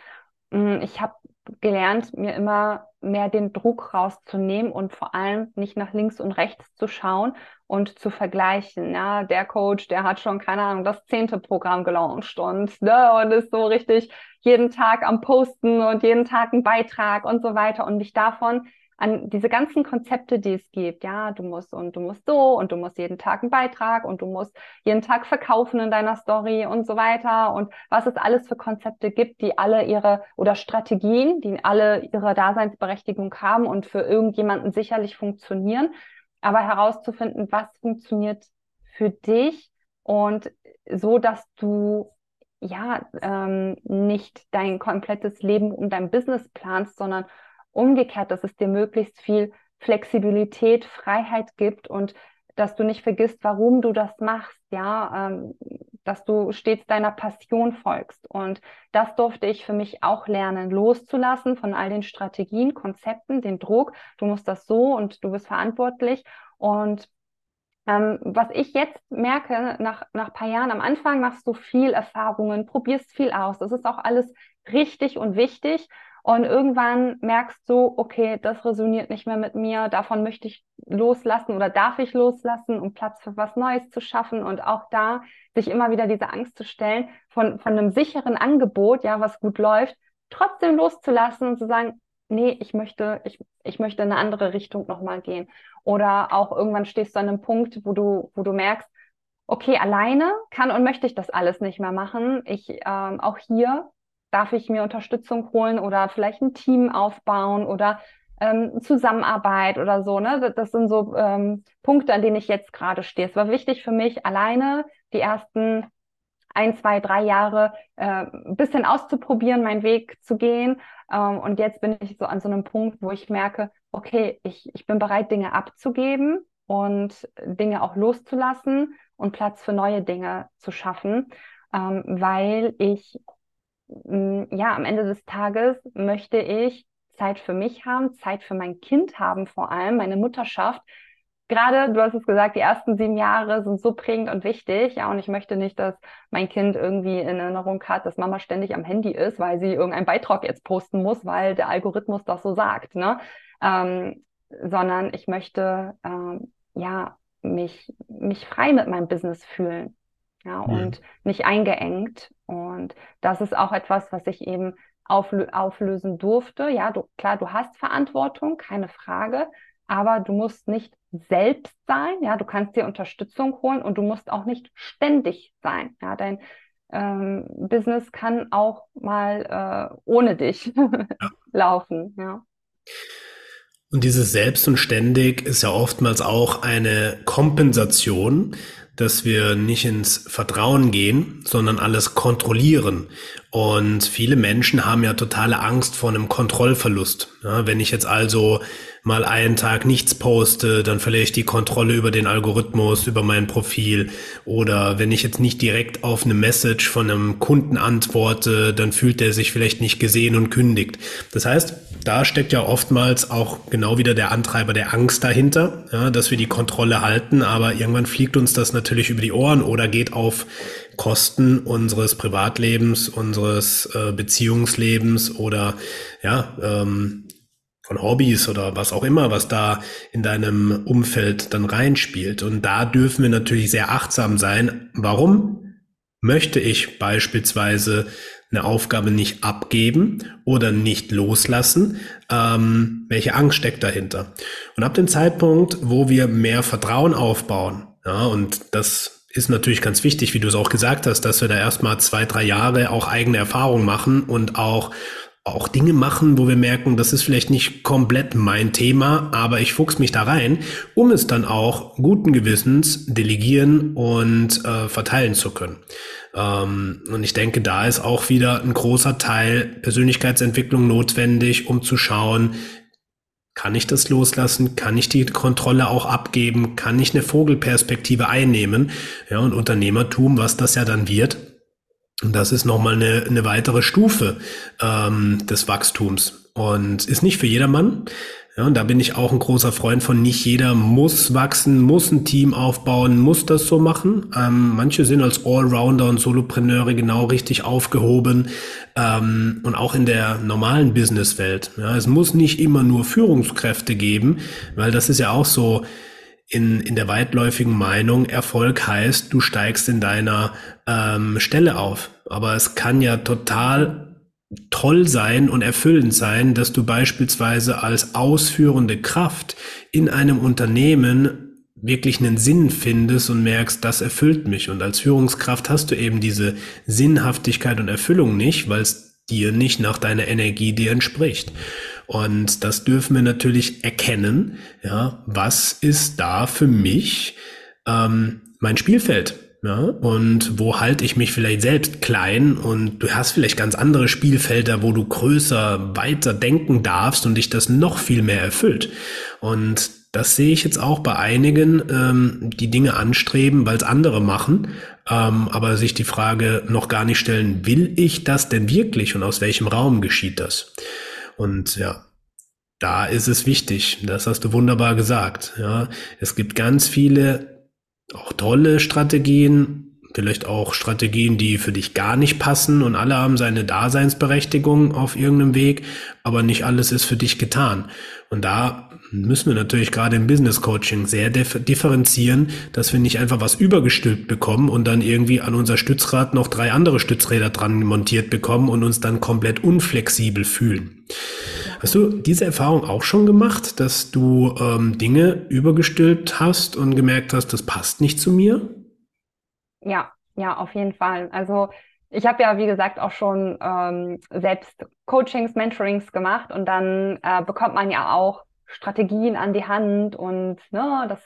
[SPEAKER 2] ähm, ich habe gelernt, mir immer mehr den Druck rauszunehmen und vor allem nicht nach links und rechts zu schauen und zu vergleichen. Ja, der Coach, der hat schon, keine Ahnung, das zehnte Programm gelauncht und, ne, und ist so richtig jeden Tag am Posten und jeden Tag einen Beitrag und so weiter und mich davon an diese ganzen Konzepte, die es gibt. Ja, du musst und du musst so und du musst jeden Tag einen Beitrag und du musst jeden Tag verkaufen in deiner Story und so weiter und was es alles für Konzepte gibt, die alle ihre oder Strategien, die alle ihre Daseinsberechtigung haben und für irgendjemanden sicherlich funktionieren. Aber herauszufinden, was funktioniert für dich und so, dass du ja ähm, nicht dein komplettes Leben um dein Business planst, sondern umgekehrt, dass es dir möglichst viel Flexibilität, Freiheit gibt und dass du nicht vergisst, warum du das machst, ja, ähm, dass du stets deiner Passion folgst. Und das durfte ich für mich auch lernen, loszulassen von all den Strategien, Konzepten, den Druck. Du musst das so und du bist verantwortlich. Und ähm, was ich jetzt merke, nach, nach paar Jahren, am Anfang machst du viel Erfahrungen, probierst viel aus. Das ist auch alles richtig und wichtig. Und irgendwann merkst du, okay, das resoniert nicht mehr mit mir, davon möchte ich loslassen oder darf ich loslassen, um Platz für was Neues zu schaffen. Und auch da sich immer wieder diese Angst zu stellen, von, von einem sicheren Angebot, ja, was gut läuft, trotzdem loszulassen und zu sagen, nee, ich möchte, ich, ich möchte in eine andere Richtung nochmal gehen. Oder auch irgendwann stehst du an einem Punkt, wo du, wo du merkst, okay, alleine kann und möchte ich das alles nicht mehr machen. Ich ähm, auch hier darf ich mir Unterstützung holen oder vielleicht ein Team aufbauen oder ähm, Zusammenarbeit oder so. Ne? Das sind so ähm, Punkte, an denen ich jetzt gerade stehe. Es war wichtig für mich, alleine die ersten ein, zwei, drei Jahre äh, ein bisschen auszuprobieren, meinen Weg zu gehen. Ähm, und jetzt bin ich so an so einem Punkt, wo ich merke, okay, ich, ich bin bereit, Dinge abzugeben und Dinge auch loszulassen und Platz für neue Dinge zu schaffen, ähm, weil ich ja, am Ende des Tages möchte ich Zeit für mich haben, Zeit für mein Kind haben, vor allem meine Mutterschaft. Gerade, du hast es gesagt, die ersten sieben Jahre sind so prägend und wichtig. Ja, und ich möchte nicht, dass mein Kind irgendwie in Erinnerung hat, dass Mama ständig am Handy ist, weil sie irgendeinen Beitrag jetzt posten muss, weil der Algorithmus das so sagt. Ne? Ähm, sondern ich möchte ähm, ja mich, mich frei mit meinem Business fühlen ja, mhm. und nicht eingeengt. Und das ist auch etwas, was ich eben auflö auflösen durfte. Ja, du, klar, du hast Verantwortung, keine Frage, aber du musst nicht selbst sein. Ja, du kannst dir Unterstützung holen und du musst auch nicht ständig sein. Ja, dein ähm, Business kann auch mal äh, ohne dich laufen. Ja.
[SPEAKER 1] Und dieses Selbst und ständig ist ja oftmals auch eine Kompensation, dass wir nicht ins Vertrauen gehen, sondern alles kontrollieren. Und viele Menschen haben ja totale Angst vor einem Kontrollverlust. Ja, wenn ich jetzt also mal einen Tag nichts poste, dann verliere ich die Kontrolle über den Algorithmus, über mein Profil. Oder wenn ich jetzt nicht direkt auf eine Message von einem Kunden antworte, dann fühlt er sich vielleicht nicht gesehen und kündigt. Das heißt, da steckt ja oftmals auch genau wieder der Antreiber der Angst dahinter, ja, dass wir die Kontrolle halten, aber irgendwann fliegt uns das natürlich über die Ohren oder geht auf Kosten unseres Privatlebens, unseres äh, Beziehungslebens oder ja, ähm, von Hobbys oder was auch immer, was da in deinem Umfeld dann reinspielt. Und da dürfen wir natürlich sehr achtsam sein. Warum möchte ich beispielsweise eine Aufgabe nicht abgeben oder nicht loslassen? Ähm, welche Angst steckt dahinter? Und ab dem Zeitpunkt, wo wir mehr Vertrauen aufbauen, ja, und das ist natürlich ganz wichtig, wie du es auch gesagt hast, dass wir da erstmal zwei, drei Jahre auch eigene Erfahrungen machen und auch auch Dinge machen, wo wir merken, das ist vielleicht nicht komplett mein Thema, aber ich fuchs mich da rein, um es dann auch guten Gewissens delegieren und äh, verteilen zu können. Ähm, und ich denke, da ist auch wieder ein großer Teil Persönlichkeitsentwicklung notwendig, um zu schauen, Kann ich das loslassen? Kann ich die Kontrolle auch abgeben? Kann ich eine Vogelperspektive einnehmen? Ja, und Unternehmertum, was das ja dann wird, und das ist nochmal eine, eine weitere Stufe ähm, des Wachstums und ist nicht für jedermann. Ja, und da bin ich auch ein großer Freund von, nicht jeder muss wachsen, muss ein Team aufbauen, muss das so machen. Ähm, manche sind als Allrounder und Solopreneure genau richtig aufgehoben ähm, und auch in der normalen Businesswelt. Ja, es muss nicht immer nur Führungskräfte geben, weil das ist ja auch so, in, in der weitläufigen Meinung, Erfolg heißt, du steigst in deiner ähm, Stelle auf. Aber es kann ja total toll sein und erfüllend sein, dass du beispielsweise als ausführende Kraft in einem Unternehmen wirklich einen Sinn findest und merkst, das erfüllt mich. Und als Führungskraft hast du eben diese Sinnhaftigkeit und Erfüllung nicht, weil es dir nicht nach deiner Energie dir entspricht. Und das dürfen wir natürlich erkennen. Ja, was ist da für mich ähm, mein Spielfeld? Ja, und wo halte ich mich vielleicht selbst klein und du hast vielleicht ganz andere Spielfelder, wo du größer, weiter denken darfst und dich das noch viel mehr erfüllt. Und das sehe ich jetzt auch bei einigen, ähm, die Dinge anstreben, weil es andere machen, ähm, aber sich die Frage noch gar nicht stellen, will ich das denn wirklich und aus welchem Raum geschieht das? Und ja, da ist es wichtig. Das hast du wunderbar gesagt. Ja, es gibt ganz viele auch tolle Strategien, vielleicht auch Strategien, die für dich gar nicht passen und alle haben seine Daseinsberechtigung auf irgendeinem Weg, aber nicht alles ist für dich getan. Und da müssen wir natürlich gerade im Business Coaching sehr differenzieren, dass wir nicht einfach was übergestülpt bekommen und dann irgendwie an unser Stützrad noch drei andere Stützräder dran montiert bekommen und uns dann komplett unflexibel fühlen. Hast du diese Erfahrung auch schon gemacht, dass du ähm, Dinge übergestülpt hast und gemerkt hast, das passt nicht zu mir?
[SPEAKER 2] Ja, ja, auf jeden Fall. Also ich habe ja, wie gesagt, auch schon ähm, selbst Coachings, Mentorings gemacht und dann äh, bekommt man ja auch Strategien an die Hand und ne, das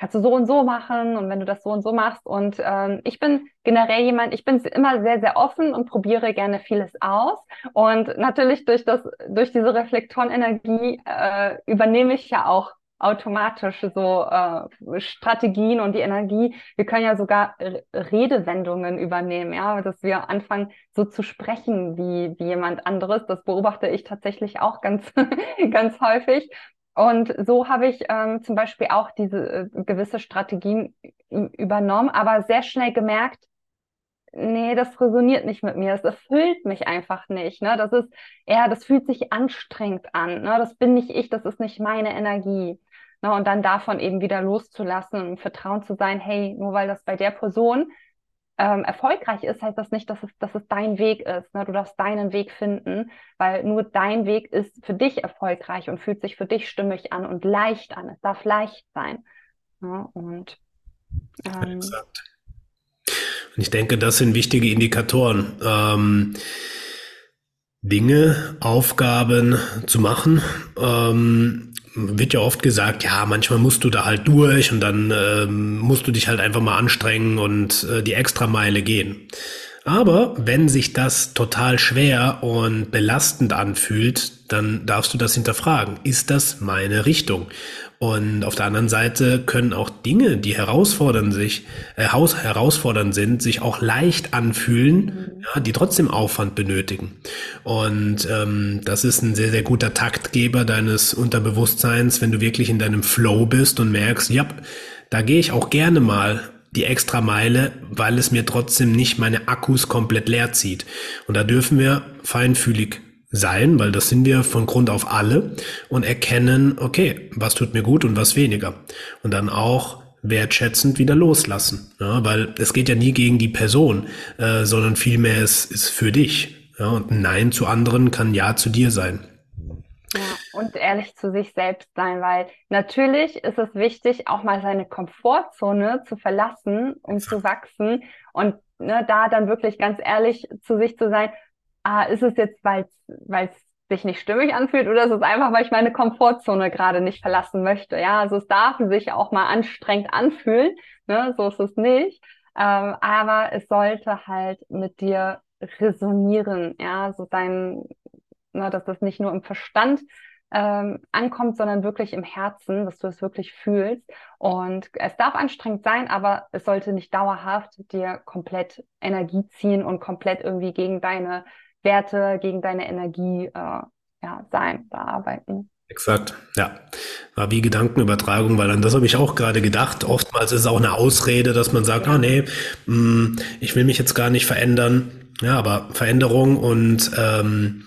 [SPEAKER 2] kannst du so und so machen und wenn du das so und so machst. Und ähm, ich bin generell jemand, ich bin immer sehr, sehr offen und probiere gerne vieles aus. Und natürlich durch das, durch diese Reflektorenenergie äh, übernehme ich ja auch automatisch so äh, Strategien und die Energie. Wir können ja sogar Redewendungen übernehmen, ja, dass wir anfangen so zu sprechen wie, wie jemand anderes. Das beobachte ich tatsächlich auch ganz, ganz häufig. Und so habe ich ähm, zum Beispiel auch diese äh, gewisse Strategien übernommen, aber sehr schnell gemerkt, nee, das resoniert nicht mit mir, das erfüllt mich einfach nicht. Ne? Das ist eher, das fühlt sich anstrengend an. Ne? Das bin nicht ich, das ist nicht meine Energie. Ne? Und dann davon eben wieder loszulassen und Vertrauen zu sein, hey, nur weil das bei der Person ähm, erfolgreich ist, heißt das nicht, dass es, dass es dein Weg ist. Ne? Du darfst deinen Weg finden, weil nur dein Weg ist für dich erfolgreich und fühlt sich für dich stimmig an und leicht an. Es darf leicht sein. Ne? Und
[SPEAKER 1] ähm. Und ich denke, das sind wichtige Indikatoren. Ähm, Dinge, Aufgaben zu machen, ähm, wird ja oft gesagt, ja, manchmal musst du da halt durch und dann ähm, musst du dich halt einfach mal anstrengen und äh, die Extrameile gehen. Aber wenn sich das total schwer und belastend anfühlt, dann darfst du das hinterfragen. Ist das meine Richtung? Und auf der anderen Seite können auch Dinge, die herausfordern sich, äh, herausfordernd sind, sich auch leicht anfühlen, mhm. ja, die trotzdem Aufwand benötigen. Und ähm, das ist ein sehr, sehr guter Taktgeber deines Unterbewusstseins, wenn du wirklich in deinem Flow bist und merkst, ja, da gehe ich auch gerne mal die extra Meile, weil es mir trotzdem nicht meine Akkus komplett leer zieht. Und da dürfen wir feinfühlig sein, weil das sind wir von Grund auf alle und erkennen, okay, was tut mir gut und was weniger. Und dann auch wertschätzend wieder loslassen. Ja, weil es geht ja nie gegen die Person, äh, sondern vielmehr es ist für dich. Ja, und Nein zu anderen kann Ja zu dir sein.
[SPEAKER 2] Ja, und ehrlich zu sich selbst sein, weil natürlich ist es wichtig, auch mal seine Komfortzone zu verlassen, um zu wachsen und ne, da dann wirklich ganz ehrlich zu sich zu sein, ah, ist es jetzt, weil es sich nicht stimmig anfühlt oder ist es einfach, weil ich meine Komfortzone gerade nicht verlassen möchte? Ja, also es darf sich auch mal anstrengend anfühlen, ne? so ist es nicht. Ähm, aber es sollte halt mit dir resonieren, ja, so dein, ne, dass das nicht nur im Verstand ähm, ankommt, sondern wirklich im Herzen, dass du es wirklich fühlst. Und es darf anstrengend sein, aber es sollte nicht dauerhaft dir komplett Energie ziehen und komplett irgendwie gegen deine Werte, gegen deine Energie äh, ja, sein, bearbeiten.
[SPEAKER 1] Exakt, ja. War wie Gedankenübertragung, weil an das habe ich auch gerade gedacht. Oftmals ist es auch eine Ausrede, dass man sagt, ah nee, mh, hm, ich will mich jetzt gar nicht verändern. Ja, aber Veränderung und ähm,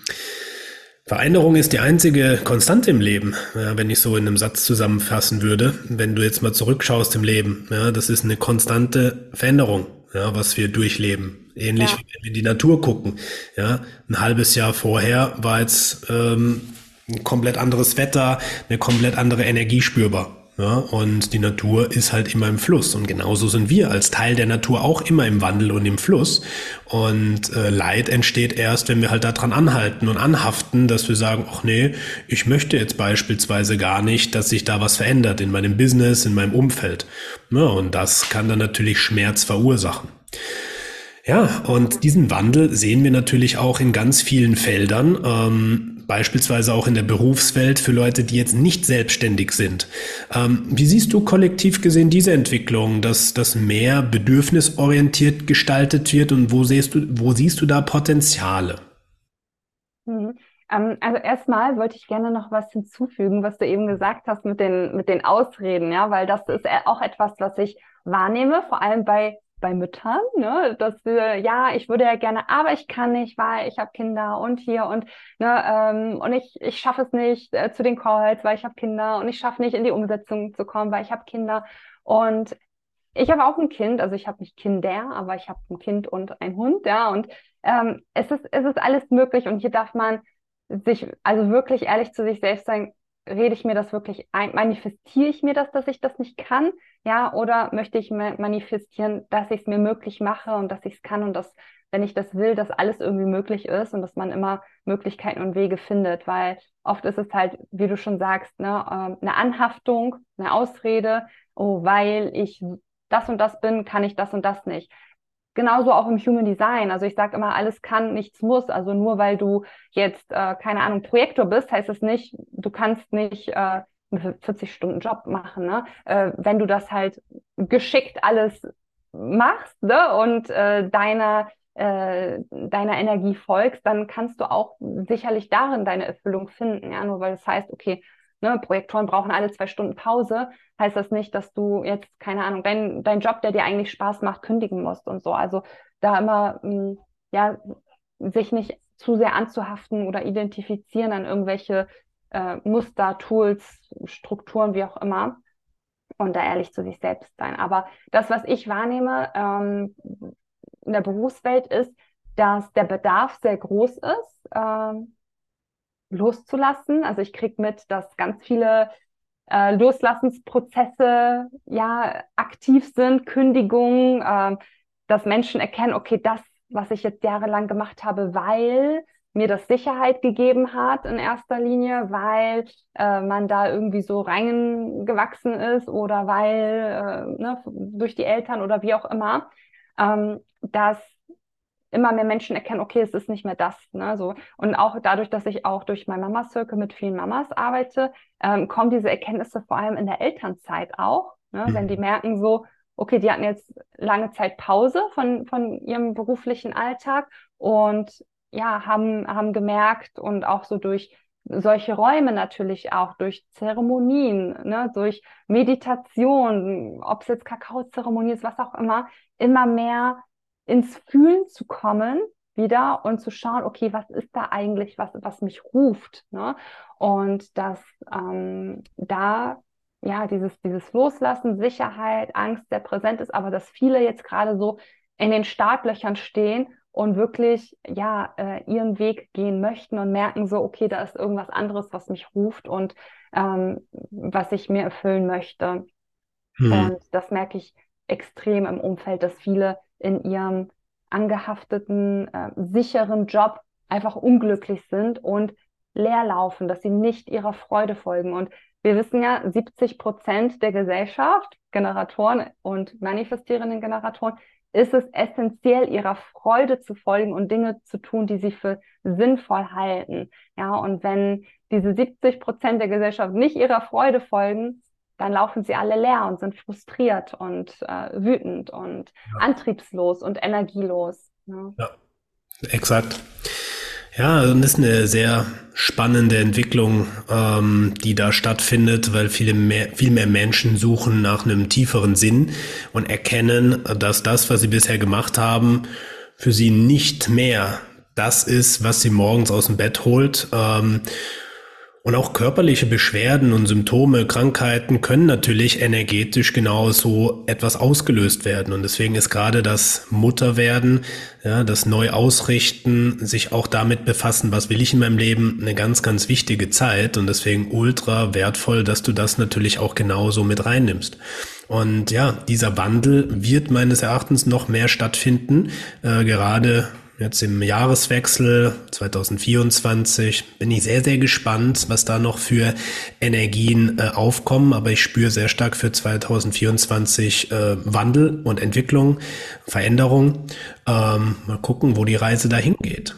[SPEAKER 1] Veränderung ist die einzige Konstante im Leben, ja, wenn ich so in einem Satz zusammenfassen würde. Wenn du jetzt mal zurückschaust im Leben, ja, das ist eine konstante Veränderung, ja, was wir durchleben. Ähnlich ja. wie wenn wir in die Natur gucken. Ja, ein halbes Jahr vorher war jetzt ähm, ein komplett anderes Wetter, eine komplett andere Energie spürbar. Ja, und die Natur ist halt immer im Fluss. Und genauso sind wir als Teil der Natur auch immer im Wandel und im Fluss. Und äh, Leid entsteht erst, wenn wir halt daran anhalten und anhaften, dass wir sagen, ach nee, ich möchte jetzt beispielsweise gar nicht, dass sich da was verändert in meinem Business, in meinem Umfeld. Ja, und das kann dann natürlich Schmerz verursachen. Ja, und diesen Wandel sehen wir natürlich auch in ganz vielen Feldern. Ähm, beispielsweise auch in der Berufswelt für Leute, die jetzt nicht selbstständig sind. Ähm, wie siehst du kollektiv gesehen diese Entwicklung, dass das mehr bedürfnisorientiert gestaltet wird und wo siehst du, wo siehst du da Potenziale?
[SPEAKER 2] Mhm. Ähm, also erstmal wollte ich gerne noch was hinzufügen, was du eben gesagt hast mit den, mit den Ausreden, ja, weil das ist auch etwas, was ich wahrnehme, vor allem bei bei Müttern, ne, dass wir, ja, ich würde ja gerne, aber ich kann nicht, weil ich habe Kinder und hier und ne, ähm, und ich, ich schaffe es nicht äh, zu den Calls, weil ich habe Kinder und ich schaffe nicht in die Umsetzung zu kommen, weil ich habe Kinder. Und ich habe auch ein Kind, also ich habe nicht Kinder, aber ich habe ein Kind und ein Hund, ja, und ähm, es ist es ist alles möglich und hier darf man sich also wirklich ehrlich zu sich selbst sein, rede ich mir das wirklich ein, manifestiere ich mir das, dass ich das nicht kann, ja, oder möchte ich manifestieren, dass ich es mir möglich mache und dass ich es kann und dass, wenn ich das will, dass alles irgendwie möglich ist und dass man immer Möglichkeiten und Wege findet, weil oft ist es halt, wie du schon sagst, ne, ähm, eine Anhaftung, eine Ausrede, oh, weil ich das und das bin, kann ich das und das nicht. Genauso auch im Human Design. Also ich sage immer, alles kann, nichts muss. Also nur weil du jetzt, äh, keine Ahnung, Projektor bist, heißt es nicht, du kannst nicht äh, einen 40-Stunden-Job machen. Ne? Äh, wenn du das halt geschickt alles machst ne? und äh, deiner, äh, deiner Energie folgst, dann kannst du auch sicherlich darin deine Erfüllung finden. Ja? Nur weil es das heißt, okay, ne, Projektoren brauchen alle zwei Stunden Pause, heißt das nicht, dass du jetzt, keine Ahnung, dein, dein Job, der dir eigentlich Spaß macht, kündigen musst und so. Also da immer, mh, hm, ja, sich nicht zu sehr anzuhaften oder identifizieren an irgendwelche äh, Muster, Tools, Strukturen, wie auch immer. Und da ehrlich zu sich selbst sein. Aber das, was ich wahrnehme ähm, in der Berufswelt, ist, dass der Bedarf sehr groß ist. Ähm, loszulassen. Also ich kriege mit, dass ganz viele äh, Loslassensprozesse ja aktiv sind, Kündigungen, äh, dass Menschen erkennen, okay, das, was ich jetzt jahrelang gemacht habe, weil mir das Sicherheit gegeben hat in erster Linie, weil äh, man da irgendwie so reingewachsen ist oder weil äh, ne, durch die Eltern oder wie auch immer, ähm, dass immer mehr Menschen erkennen, okay, es ist nicht mehr das. Ne, so. Und auch dadurch, dass ich auch durch mein Mama-Circle mit vielen Mamas arbeite, ähm, kommen diese Erkenntnisse vor allem in der Elternzeit auch. Ne, mhm. Wenn die merken so, okay, die hatten jetzt lange Zeit Pause von, von ihrem beruflichen Alltag und ja, haben, haben gemerkt und auch so durch solche Räume natürlich auch, durch Zeremonien, ne, durch Meditation, ob es jetzt Kakaozeremonie ist, was auch immer, immer mehr ins Fühlen zu kommen wieder und zu schauen, okay, was ist da eigentlich, was, was mich ruft. Ne? Und dass ähm, da ja dieses, dieses Loslassen, Sicherheit, Angst sehr präsent ist, aber dass viele jetzt gerade so in den Startlöchern stehen und wirklich ja äh, ihren Weg gehen möchten und merken so, okay, da ist irgendwas anderes, was mich ruft und ähm, was ich mir erfüllen möchte. Hm. Und das merke ich extrem im Umfeld, dass viele in ihrem angehafteten, äh, sicheren Job einfach unglücklich sind und leer laufen, dass sie nicht ihrer Freude folgen. Und wir wissen ja, 70 Prozent der Gesellschaft, Generatoren und manifestierenden Generatoren, ist es essentiell, ihrer Freude zu folgen und Dinge zu tun, die sie für sinnvoll halten. Ja, und wenn diese 70 Prozent der Gesellschaft nicht ihrer Freude folgen, dann laufen sie alle leer und sind frustriert und äh, wütend und ja. antriebslos und energielos.
[SPEAKER 1] Ja, ja exakt. Ja, und das ist eine sehr spannende Entwicklung, ähm, die da stattfindet, weil viele mehr, viel mehr Menschen suchen nach einem tieferen Sinn und erkennen, dass das, was sie bisher gemacht haben, für sie nicht mehr das ist, was sie morgens aus dem Bett holt. Ähm, und auch körperliche Beschwerden und Symptome, Krankheiten können natürlich energetisch genauso etwas ausgelöst werden. Und deswegen ist gerade das Mutterwerden, ja, das Neuausrichten, sich auch damit befassen, was will ich in meinem Leben, eine ganz, ganz wichtige Zeit. Und deswegen ultra wertvoll, dass du das natürlich auch genauso mit reinnimmst. Und ja, dieser Wandel wird meines Erachtens noch mehr stattfinden, äh, gerade jetzt im Jahreswechsel 2024 bin ich sehr, sehr gespannt, was da noch für Energien äh, aufkommen. Aber ich spüre sehr stark für 2024 äh, Wandel und Entwicklung, Veränderung. Ähm, mal gucken, wo die Reise dahin geht.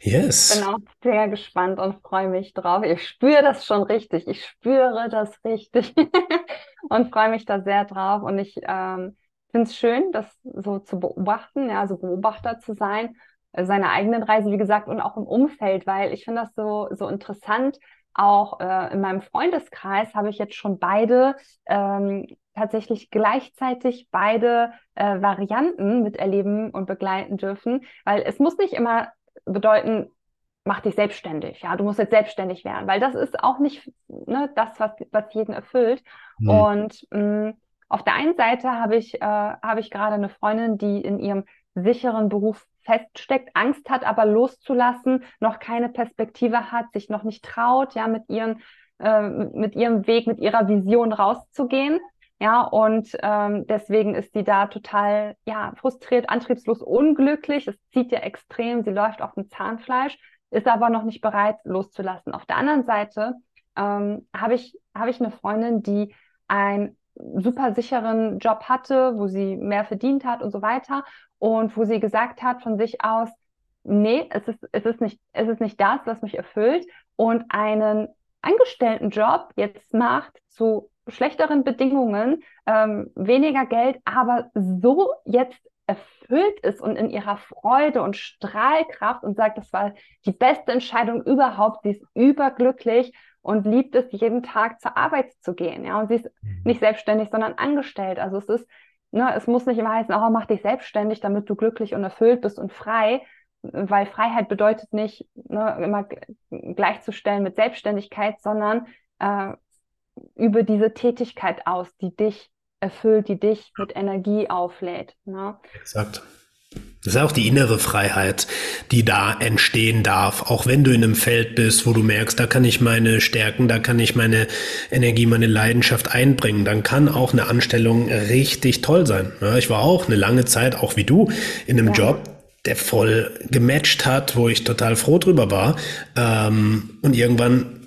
[SPEAKER 2] Yes. Ich bin auch sehr gespannt und freue mich drauf. Ich spüre das schon richtig. Ich spüre das richtig und freue mich da sehr drauf. Und ich ähm, finde es schön, das so zu beobachten, ja, so Beobachter zu sein, äh, seine eigenen Reise, wie gesagt, und auch im Umfeld, weil ich finde das so, so interessant. Auch äh, in meinem Freundeskreis habe ich jetzt schon beide ähm, tatsächlich gleichzeitig beide äh, Varianten miterleben und begleiten dürfen, weil es muss nicht immer bedeuten, mach dich selbstständig, ja, du musst jetzt selbstständig werden, weil das ist auch nicht ne, das, was, was jeden erfüllt. Mhm. Und mh, mm, auf der einen Seite habe ich, äh, habe ich gerade eine Freundin, die in ihrem sicheren Beruf feststeckt, Angst hat, aber loszulassen, noch keine Perspektive hat, sich noch nicht traut, ja, mit ihren, äh, mit ihrem Weg, mit ihrer Vision rauszugehen. Ja, und ähm, deswegen ist sie da total, ja, frustriert, antriebslos, unglücklich. Es zieht ihr extrem, sie läuft auf dem Zahnfleisch, ist aber noch nicht bereit, loszulassen. Auf der anderen Seite ähm, habe ich, habe ich eine Freundin, die ein super sicheren Job hatte, wo sie mehr verdient hat und so weiter. Und wo sie gesagt hat von sich aus, nee, es ist, es ist, nicht, es ist nicht das, was mich erfüllt. Und einen Angestelltenjob jetzt macht zu schlechteren Bedingungen, ähm, weniger Geld, aber so jetzt erfüllt ist und in ihrer Freude und Strahlkraft und sagt, das war die beste Entscheidung überhaupt, sie ist überglücklich und liebt es, jeden Tag zur Arbeit zu gehen. Ja, und sie ist mhm. nicht selbstständig, sondern angestellt. Also es ist, ne, es muss nicht immer heißen, oh, mach dich selbstständig, damit du glücklich und erfüllt bist und frei, weil Freiheit bedeutet nicht ne, immer gleichzustellen mit Selbstständigkeit, sondern äh, über diese Tätigkeit aus, die dich erfüllt, die dich mit Energie auflädt. Ne?
[SPEAKER 1] Exakt. Das ist auch die innere Freiheit, die da entstehen darf. Auch wenn du in einem Feld bist, wo du merkst, da kann ich meine Stärken, da kann ich meine Energie, meine Leidenschaft einbringen, dann kann auch eine Anstellung richtig toll sein. Ja, ich war auch eine lange Zeit, auch wie du, in einem ja. Job, der voll gematcht hat, wo ich total froh drüber war. Ähm, und irgendwann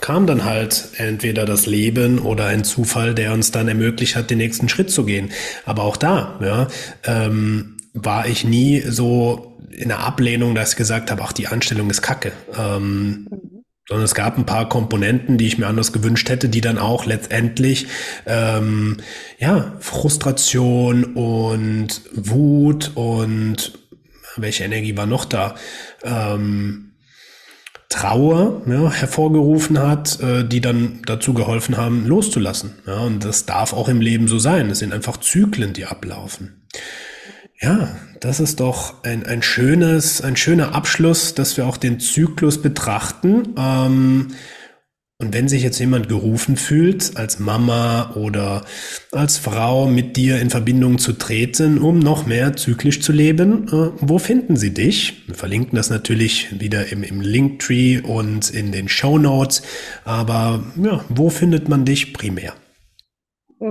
[SPEAKER 1] kam dann halt entweder das Leben oder ein Zufall, der uns dann ermöglicht hat, den nächsten Schritt zu gehen. Aber auch da, ja, ähm, war ich nie so in der Ablehnung, dass ich gesagt habe, ach, die Anstellung ist kacke. Ähm, mhm. Sondern es gab ein paar Komponenten, die ich mir anders gewünscht hätte, die dann auch letztendlich ähm, ja Frustration und Wut und welche Energie war noch da? Ähm, Trauer ja, hervorgerufen hat, äh, die dann dazu geholfen haben, loszulassen. Ja, und das darf auch im Leben so sein. Es sind einfach Zyklen, die ablaufen. Ja, das ist doch ein, ein schönes, ein schöner Abschluss, dass wir auch den Zyklus betrachten. Ähm, und wenn sich jetzt jemand gerufen fühlt, als Mama oder als Frau mit dir in Verbindung zu treten, um noch mehr zyklisch zu leben, äh, wo finden sie dich? Wir verlinken das natürlich wieder im, im Linktree und in den Show Notes. Aber ja, wo findet man dich primär?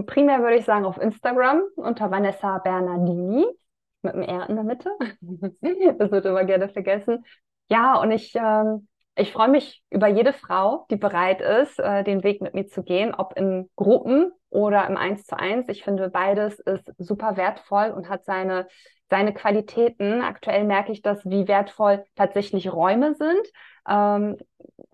[SPEAKER 2] Primär würde ich sagen auf Instagram unter Vanessa Bernardini mit dem R in der Mitte. das wird immer gerne vergessen. Ja, und ich, ähm, ich freue mich über jede Frau, die bereit ist, äh, den Weg mit mir zu gehen, ob in Gruppen oder im Eins zu eins. Ich finde, beides ist super wertvoll und hat seine, seine Qualitäten. Aktuell merke ich das, wie wertvoll tatsächlich Räume sind. Ähm,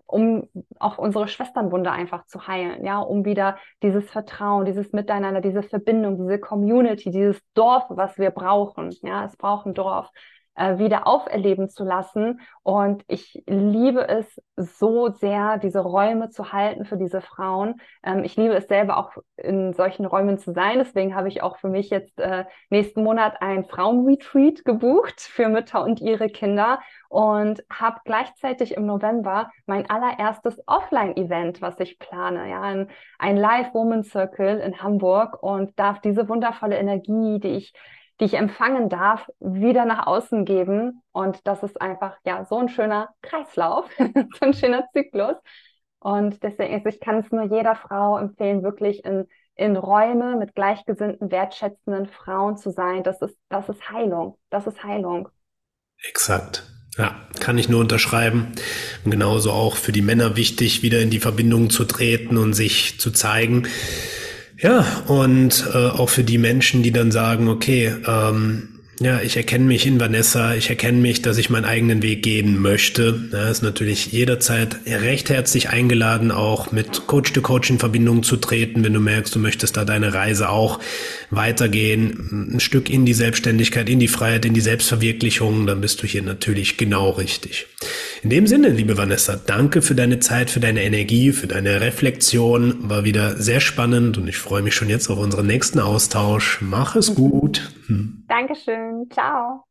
[SPEAKER 2] um auch unsere Schwesternwunde einfach zu heilen, ja, um wieder dieses Vertrauen, dieses Miteinander, diese Verbindung, diese Community, dieses Dorf, was wir brauchen, ja, es braucht ein Dorf, äh, wieder auferleben zu lassen. Und ich liebe es so sehr, diese Räume zu halten für diese Frauen. Ähm, ich liebe es selber auch in solchen Räumen zu sein. Deswegen habe ich auch für mich jetzt äh, nächsten Monat ein Frauenretreat gebucht für Mütter und ihre Kinder und habe gleichzeitig im November mein allererstes Offline-Event, was ich plane, ja, ein, ein Live Woman Circle in Hamburg und darf diese wundervolle Energie, die ich die ich empfangen darf, wieder nach außen geben. Und das ist einfach ja so ein schöner Kreislauf, so ein schöner Zyklus. Und deswegen, also ich kann es nur jeder Frau empfehlen, wirklich in, in Räume mit gleichgesinnten, wertschätzenden Frauen zu sein. Das ist, das ist Heilung. Das ist Heilung.
[SPEAKER 1] Exakt. Ja, kann ich nur unterschreiben. Und genauso auch für die Männer wichtig, wieder in die Verbindung zu treten und sich zu zeigen. Ja, und äh, auch für die Menschen, die dann sagen, okay, ähm, ja, ich erkenne mich in Vanessa, ich erkenne mich, dass ich meinen eigenen Weg gehen möchte. Ja, ist natürlich jederzeit recht herzlich eingeladen, auch mit Coach-to-Coach in Verbindung zu treten, wenn du merkst, du möchtest da deine Reise auch weitergehen, ein Stück in die Selbstständigkeit, in die Freiheit, in die Selbstverwirklichung, dann bist du hier natürlich genau richtig. In dem Sinne, liebe Vanessa, danke für deine Zeit, für deine Energie, für deine Reflexion. War wieder sehr spannend und ich freue mich schon jetzt auf unseren nächsten Austausch. Mach es gut.
[SPEAKER 2] Hm. Dankeschön. Ciao.